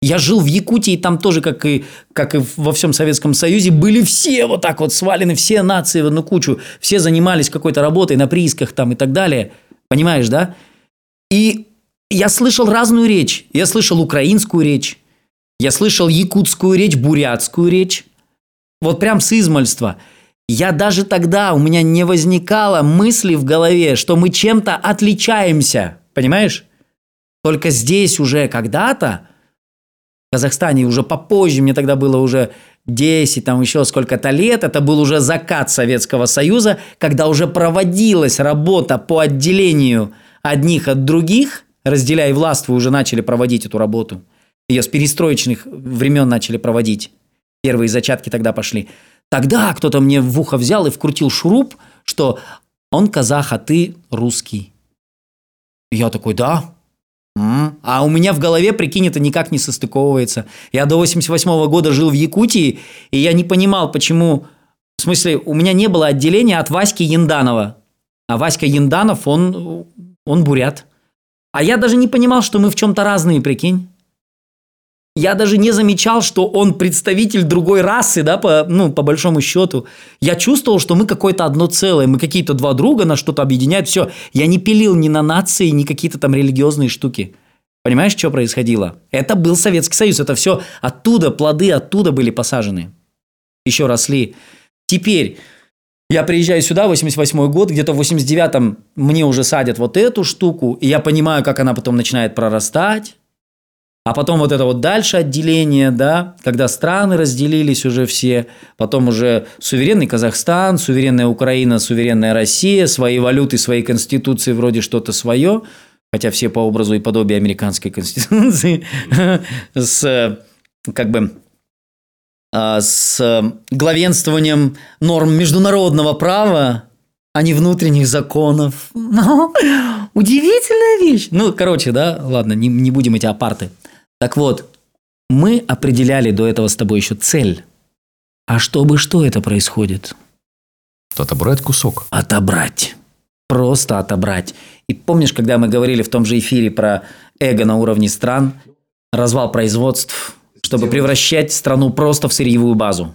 Я жил в Якутии, там тоже, как и, как и во всем Советском Союзе, были все вот так вот свалены, все нации в одну кучу, все занимались какой-то работой на приисках там и так далее. Понимаешь, да? И я слышал разную речь. Я слышал украинскую речь, я слышал якутскую речь, бурятскую речь. Вот прям с измальства. Я даже тогда, у меня не возникало мысли в голове, что мы чем-то отличаемся. Понимаешь? Только здесь уже когда-то, в Казахстане уже попозже, мне тогда было уже 10, там еще сколько-то лет, это был уже закат Советского Союза, когда уже проводилась работа по отделению одних от других, разделяя власть, вы уже начали проводить эту работу – ее с перестроечных времен начали проводить. Первые зачатки тогда пошли. Тогда кто-то мне в ухо взял и вкрутил шуруп, что он казах, а ты русский. я такой, да. А у меня в голове, прикинь, это никак не состыковывается. Я до 88 -го года жил в Якутии, и я не понимал, почему... В смысле, у меня не было отделения от Васьки Янданова. А Васька Янданов, он, он бурят. А я даже не понимал, что мы в чем-то разные, прикинь я даже не замечал, что он представитель другой расы, да, по, ну, по большому счету. Я чувствовал, что мы какое-то одно целое, мы какие-то два друга, нас что-то объединяет, все. Я не пилил ни на нации, ни какие-то там религиозные штуки. Понимаешь, что происходило? Это был Советский Союз, это все оттуда, плоды оттуда были посажены. Еще росли. Теперь я приезжаю сюда, 88 год, где-то в 89-м мне уже садят вот эту штуку, и я понимаю, как она потом начинает прорастать, а потом вот это вот дальше отделение, да, когда страны разделились уже все, потом уже суверенный Казахстан, суверенная Украина, суверенная Россия, свои валюты, свои конституции, вроде что-то свое, хотя все по образу и подобию американской конституции, с как бы а, с главенствованием норм международного права, а не внутренних законов. Удивительная вещь. Ну, короче, да, ладно, не, не будем эти апарты. Так вот, мы определяли до этого с тобой еще цель. А чтобы что это происходит? Отобрать кусок. Отобрать. Просто отобрать. И помнишь, когда мы говорили в том же эфире про эго на уровне стран, развал производств, чтобы превращать страну просто в сырьевую базу?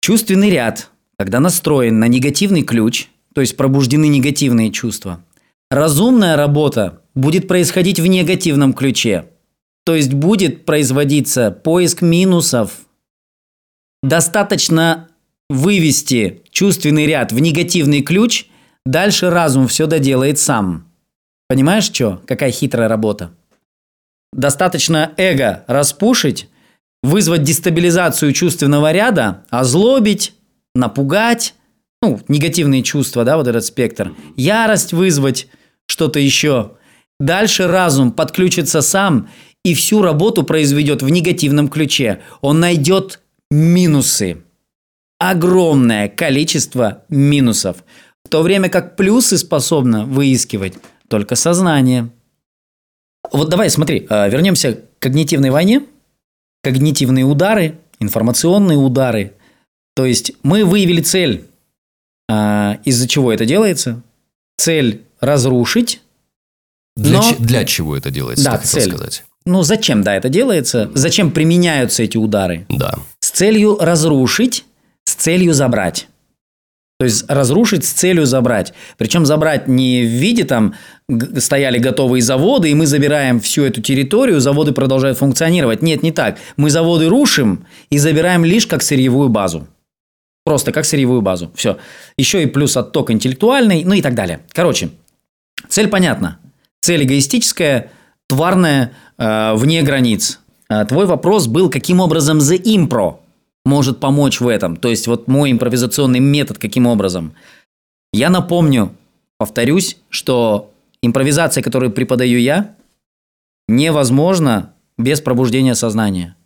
Чувственный ряд, когда настроен на негативный ключ, то есть пробуждены негативные чувства, разумная работа будет происходить в негативном ключе – то есть будет производиться поиск минусов. Достаточно вывести чувственный ряд в негативный ключ, дальше разум все доделает сам. Понимаешь, что? Какая хитрая работа. Достаточно эго распушить, вызвать дестабилизацию чувственного ряда, озлобить, напугать, ну, негативные чувства, да, вот этот спектр, ярость вызвать, что-то еще. Дальше разум подключится сам и всю работу произведет в негативном ключе. Он найдет минусы. Огромное количество минусов. В то время как плюсы способно выискивать только сознание. Вот давай смотри, а, вернемся к когнитивной войне. Когнитивные удары, информационные удары. То есть мы выявили цель, а, из-за чего это делается. Цель разрушить. Для, но... для чего это делается, да, цель. сказать ну зачем, да, это делается? Зачем применяются эти удары? Да. С целью разрушить, с целью забрать. То есть разрушить с целью забрать. Причем забрать не в виде там стояли готовые заводы, и мы забираем всю эту территорию, заводы продолжают функционировать. Нет, не так. Мы заводы рушим и забираем лишь как сырьевую базу. Просто как сырьевую базу. Все. Еще и плюс отток интеллектуальный, ну и так далее. Короче, цель понятна. Цель эгоистическая, тварная, э, вне границ. А твой вопрос был, каким образом The Impro может помочь в этом. То есть, вот мой импровизационный метод каким образом. Я напомню, повторюсь, что импровизация, которую преподаю я, невозможна без пробуждения сознания.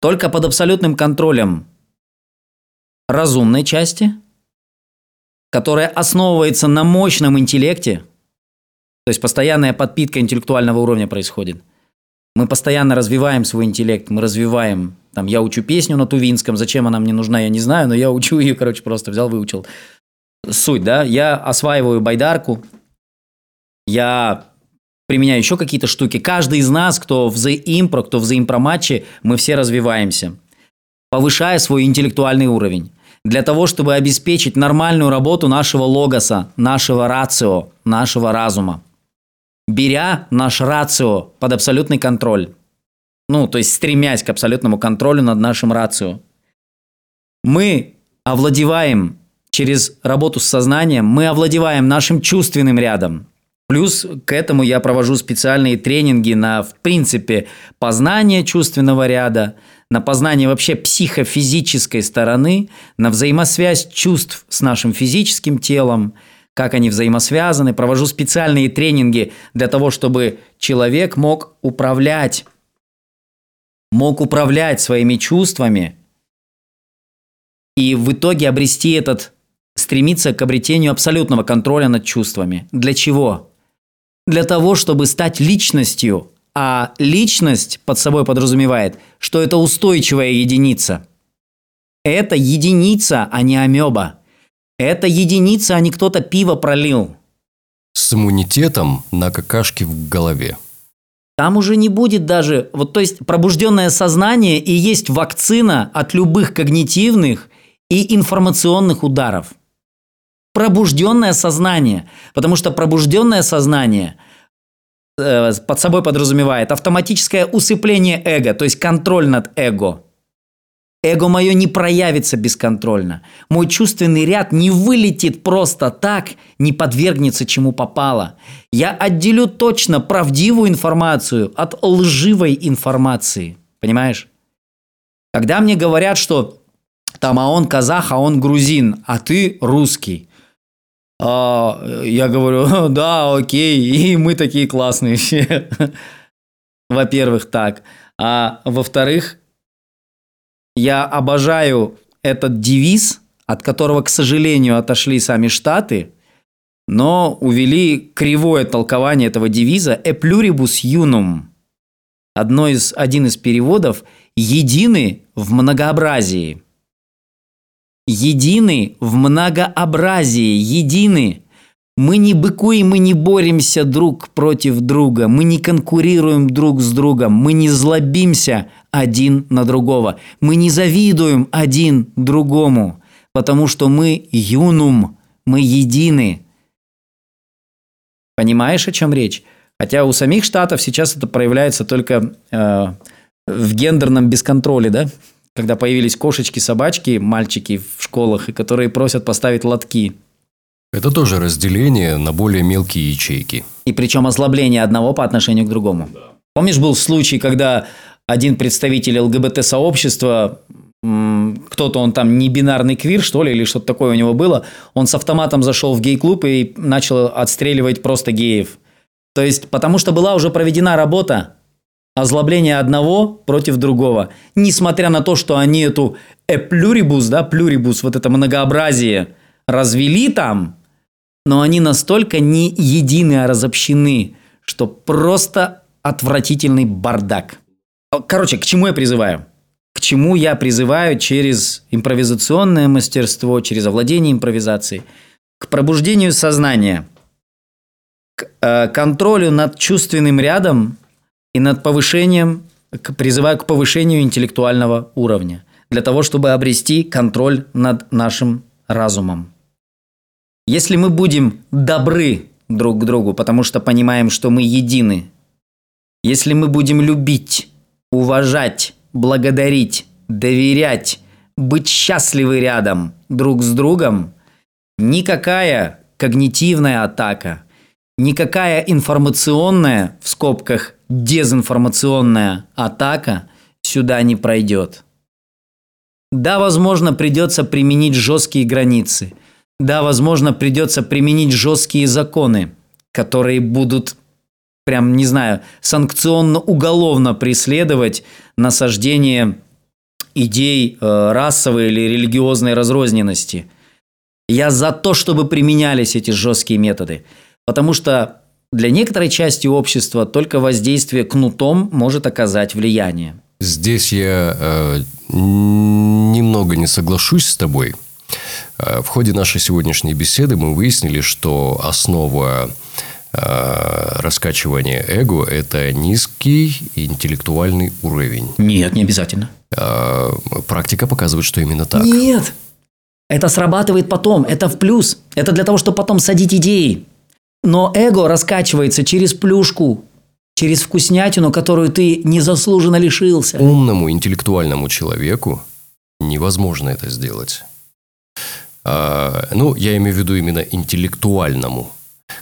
Только под абсолютным контролем разумной части, которая основывается на мощном интеллекте – то есть постоянная подпитка интеллектуального уровня происходит. Мы постоянно развиваем свой интеллект, мы развиваем. Там я учу песню на тувинском, зачем она мне нужна, я не знаю, но я учу ее, короче, просто взял, выучил. Суть, да, я осваиваю байдарку, я применяю еще какие-то штуки. Каждый из нас, кто в The Impro, кто в The Impro матче, мы все развиваемся, повышая свой интеллектуальный уровень. Для того, чтобы обеспечить нормальную работу нашего логоса, нашего рацио, нашего разума. Беря наш рацио под абсолютный контроль. Ну, то есть стремясь к абсолютному контролю над нашим рацио. Мы овладеваем через работу с сознанием, мы овладеваем нашим чувственным рядом. Плюс к этому я провожу специальные тренинги на, в принципе, познание чувственного ряда, на познание вообще психофизической стороны, на взаимосвязь чувств с нашим физическим телом, как они взаимосвязаны. Провожу специальные тренинги для того, чтобы человек мог управлять, мог управлять своими чувствами и в итоге обрести этот стремиться к обретению абсолютного контроля над чувствами. Для чего? Для того, чтобы стать личностью. А личность под собой подразумевает, что это устойчивая единица. Это единица, а не амеба. Это единица, а не кто-то пиво пролил. С иммунитетом на какашке в голове. Там уже не будет даже, вот то есть пробужденное сознание и есть вакцина от любых когнитивных и информационных ударов пробужденное сознание. Потому что пробужденное сознание э, под собой подразумевает автоматическое усыпление эго, то есть контроль над эго. Эго мое не проявится бесконтрольно. Мой чувственный ряд не вылетит просто так, не подвергнется чему попало. Я отделю точно правдивую информацию от лживой информации. Понимаешь? Когда мне говорят, что там, а он казах, а он грузин, а ты русский. А, я говорю, да, окей, и мы такие классные все. Во-первых, так. А во-вторых, я обожаю этот девиз, от которого, к сожалению, отошли сами Штаты, но увели кривое толкование этого девиза «E pluribus unum». Одно из, один из переводов «едины в многообразии» едины в многообразии, едины. Мы не быкуем, мы не боремся друг против друга, мы не конкурируем друг с другом, мы не злобимся один на другого, мы не завидуем один другому, потому что мы юнум, мы едины. Понимаешь, о чем речь? Хотя у самих штатов сейчас это проявляется только э, в гендерном бесконтроле, да? когда появились кошечки, собачки, мальчики в школах, и которые просят поставить лотки. Это тоже разделение на более мелкие ячейки. И причем ослабление одного по отношению к другому. Да. Помнишь, был случай, когда один представитель ЛГБТ-сообщества, кто-то он там не бинарный квир, что ли, или что-то такое у него было, он с автоматом зашел в гей-клуб и начал отстреливать просто геев. То есть, потому что была уже проведена работа, озлобление одного против другого. Несмотря на то, что они эту эплюрибус, да, плюрибус, вот это многообразие развели там, но они настолько не едины, а разобщены, что просто отвратительный бардак. Короче, к чему я призываю? К чему я призываю через импровизационное мастерство, через овладение импровизацией? К пробуждению сознания, к э, контролю над чувственным рядом и над повышением, призываю к повышению интеллектуального уровня, для того, чтобы обрести контроль над нашим разумом. Если мы будем добры друг к другу, потому что понимаем, что мы едины, если мы будем любить, уважать, благодарить, доверять, быть счастливы рядом друг с другом, никакая когнитивная атака, никакая информационная, в скобках, дезинформационная атака сюда не пройдет. Да, возможно, придется применить жесткие границы. Да, возможно, придется применить жесткие законы, которые будут прям, не знаю, санкционно-уголовно преследовать насаждение идей э, расовой или религиозной разрозненности. Я за то, чтобы применялись эти жесткие методы. Потому что для некоторой части общества только воздействие кнутом может оказать влияние. Здесь я э, немного не соглашусь с тобой. Э, в ходе нашей сегодняшней беседы мы выяснили, что основа а, раскачивание эго – это низкий интеллектуальный уровень. Нет, не обязательно. А, практика показывает, что именно так. Нет. Это срабатывает потом, это в плюс. Это для того, чтобы потом садить идеи. Но эго раскачивается через плюшку, через вкуснятину, которую ты незаслуженно лишился. Умному интеллектуальному человеку невозможно это сделать. А, ну, я имею в виду именно интеллектуальному,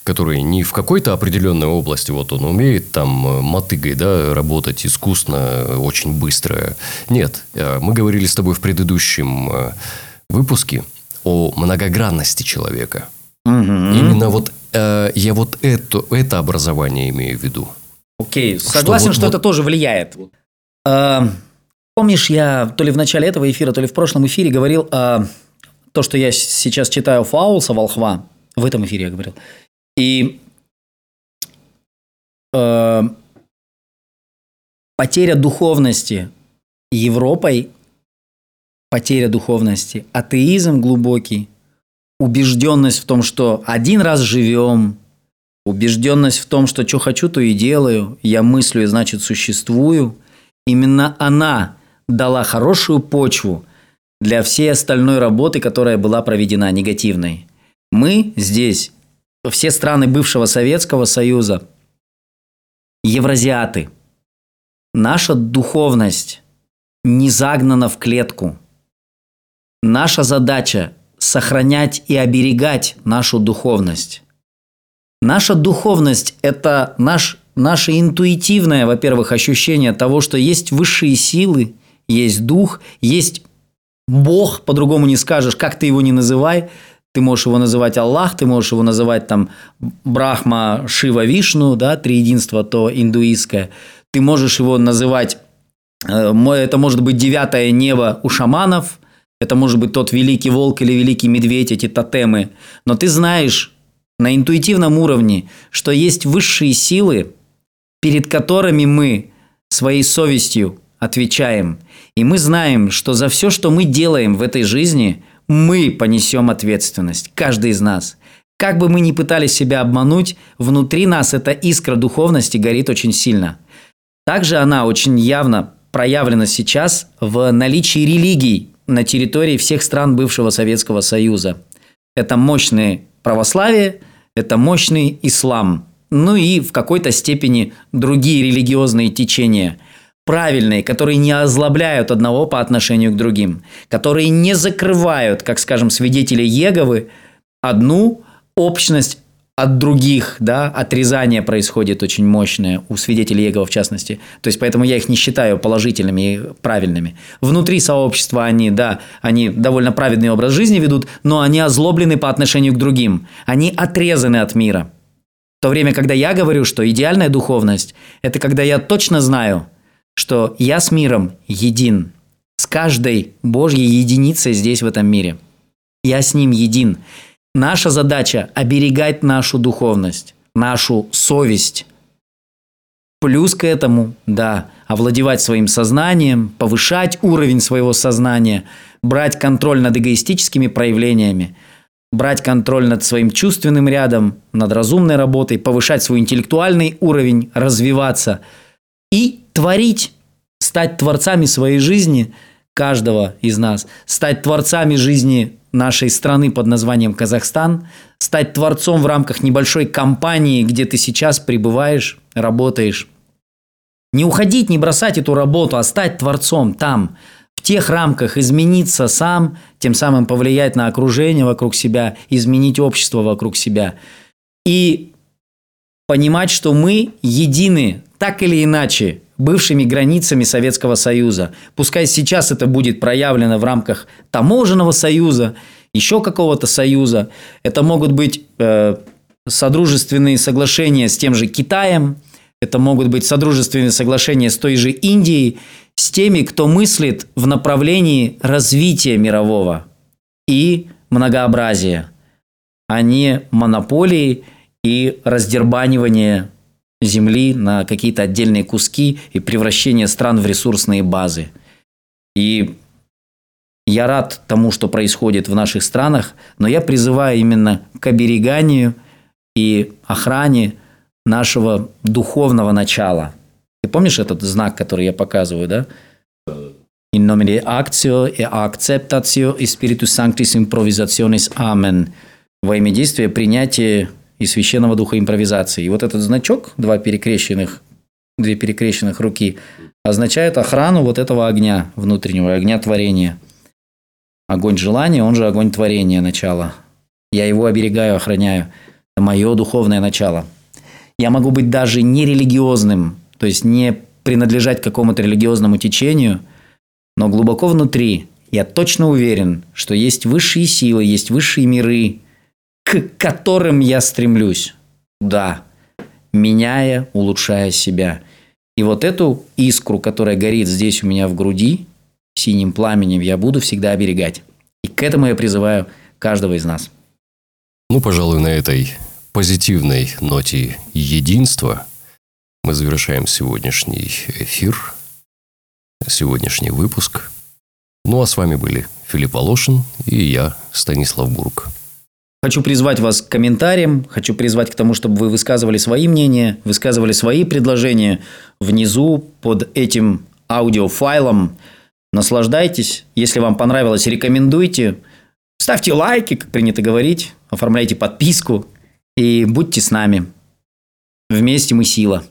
который не в какой-то определенной области, вот он умеет там э, мотыгой, да, работать искусно, очень быстро. Нет, э, мы говорили с тобой в предыдущем э, выпуске о многогранности человека. Угу. Именно вот э, я вот это, это образование имею в виду. Окей, согласен, что, вот, это тоже влияет. А, помнишь, я то ли в начале этого эфира, то ли в прошлом эфире говорил о то, что я сейчас читаю Фаулса Волхва, в этом эфире я говорил, и э, потеря духовности Европой, потеря духовности, атеизм глубокий, убежденность в том, что один раз живем, убежденность в том, что что хочу, то и делаю, я мыслю и значит существую, именно она дала хорошую почву – для всей остальной работы, которая была проведена негативной. Мы здесь, все страны бывшего Советского Союза, евразиаты. Наша духовность не загнана в клетку. Наша задача – сохранять и оберегать нашу духовность. Наша духовность – это наш, наше интуитивное, во-первых, ощущение того, что есть высшие силы, есть дух, есть Бог, по-другому не скажешь, как ты его не называй, ты можешь его называть Аллах, ты можешь его называть там Брахма, Шива, Вишну, да, триединство то индуистское. Ты можешь его называть, э, это может быть девятое небо у шаманов, это может быть тот великий волк или великий медведь, эти тотемы. Но ты знаешь на интуитивном уровне, что есть высшие силы, перед которыми мы своей совестью отвечаем. И мы знаем, что за все, что мы делаем в этой жизни, мы понесем ответственность, каждый из нас. Как бы мы ни пытались себя обмануть, внутри нас эта искра духовности горит очень сильно. Также она очень явно проявлена сейчас в наличии религий на территории всех стран бывшего Советского Союза. Это мощное православие, это мощный ислам, ну и в какой-то степени другие религиозные течения – правильные, которые не озлобляют одного по отношению к другим, которые не закрывают, как, скажем, свидетели Еговы, одну общность от других, да, отрезание происходит очень мощное у свидетелей Еговы в частности. То есть, поэтому я их не считаю положительными и правильными. Внутри сообщества они, да, они довольно праведный образ жизни ведут, но они озлоблены по отношению к другим. Они отрезаны от мира. В то время, когда я говорю, что идеальная духовность – это когда я точно знаю – что я с миром един, с каждой Божьей единицей здесь, в этом мире. Я с ним един. Наша задача – оберегать нашу духовность, нашу совесть. Плюс к этому, да, овладевать своим сознанием, повышать уровень своего сознания, брать контроль над эгоистическими проявлениями, брать контроль над своим чувственным рядом, над разумной работой, повышать свой интеллектуальный уровень, развиваться и творить, стать творцами своей жизни, каждого из нас, стать творцами жизни нашей страны под названием Казахстан, стать творцом в рамках небольшой компании, где ты сейчас пребываешь, работаешь. Не уходить, не бросать эту работу, а стать творцом там, в тех рамках, измениться сам, тем самым повлиять на окружение вокруг себя, изменить общество вокруг себя. И понимать, что мы едины, так или иначе, бывшими границами Советского Союза. Пускай сейчас это будет проявлено в рамках таможенного союза, еще какого-то союза. Это могут быть э, содружественные соглашения с тем же Китаем, это могут быть содружественные соглашения с той же Индией, с теми, кто мыслит в направлении развития мирового и многообразия, а не монополии и раздербанивания земли на какие-то отдельные куски и превращение стран в ресурсные базы. И я рад тому, что происходит в наших странах, но я призываю именно к обереганию и охране нашего духовного начала. Ты помнишь этот знак, который я показываю, да? In nomine actio e acceptatio e spiritus sanctis improvisationis. Amen. Во имя действия, принятия и священного духа импровизации. И вот этот значок, два перекрещенных, две перекрещенных руки, означает охрану вот этого огня внутреннего, огня творения. Огонь желания, он же огонь творения, начало. Я его оберегаю, охраняю. Это мое духовное начало. Я могу быть даже не религиозным, то есть не принадлежать какому-то религиозному течению, но глубоко внутри я точно уверен, что есть высшие силы, есть высшие миры, к которым я стремлюсь. Да, меняя, улучшая себя. И вот эту искру, которая горит здесь у меня в груди, синим пламенем, я буду всегда оберегать. И к этому я призываю каждого из нас. Ну, пожалуй, на этой позитивной ноте единства мы завершаем сегодняшний эфир, сегодняшний выпуск. Ну, а с вами были Филипп Волошин и я, Станислав Бург. Хочу призвать вас к комментариям, хочу призвать к тому, чтобы вы высказывали свои мнения, высказывали свои предложения внизу под этим аудиофайлом. Наслаждайтесь. Если вам понравилось, рекомендуйте. Ставьте лайки, как принято говорить. Оформляйте подписку. И будьте с нами. Вместе мы сила.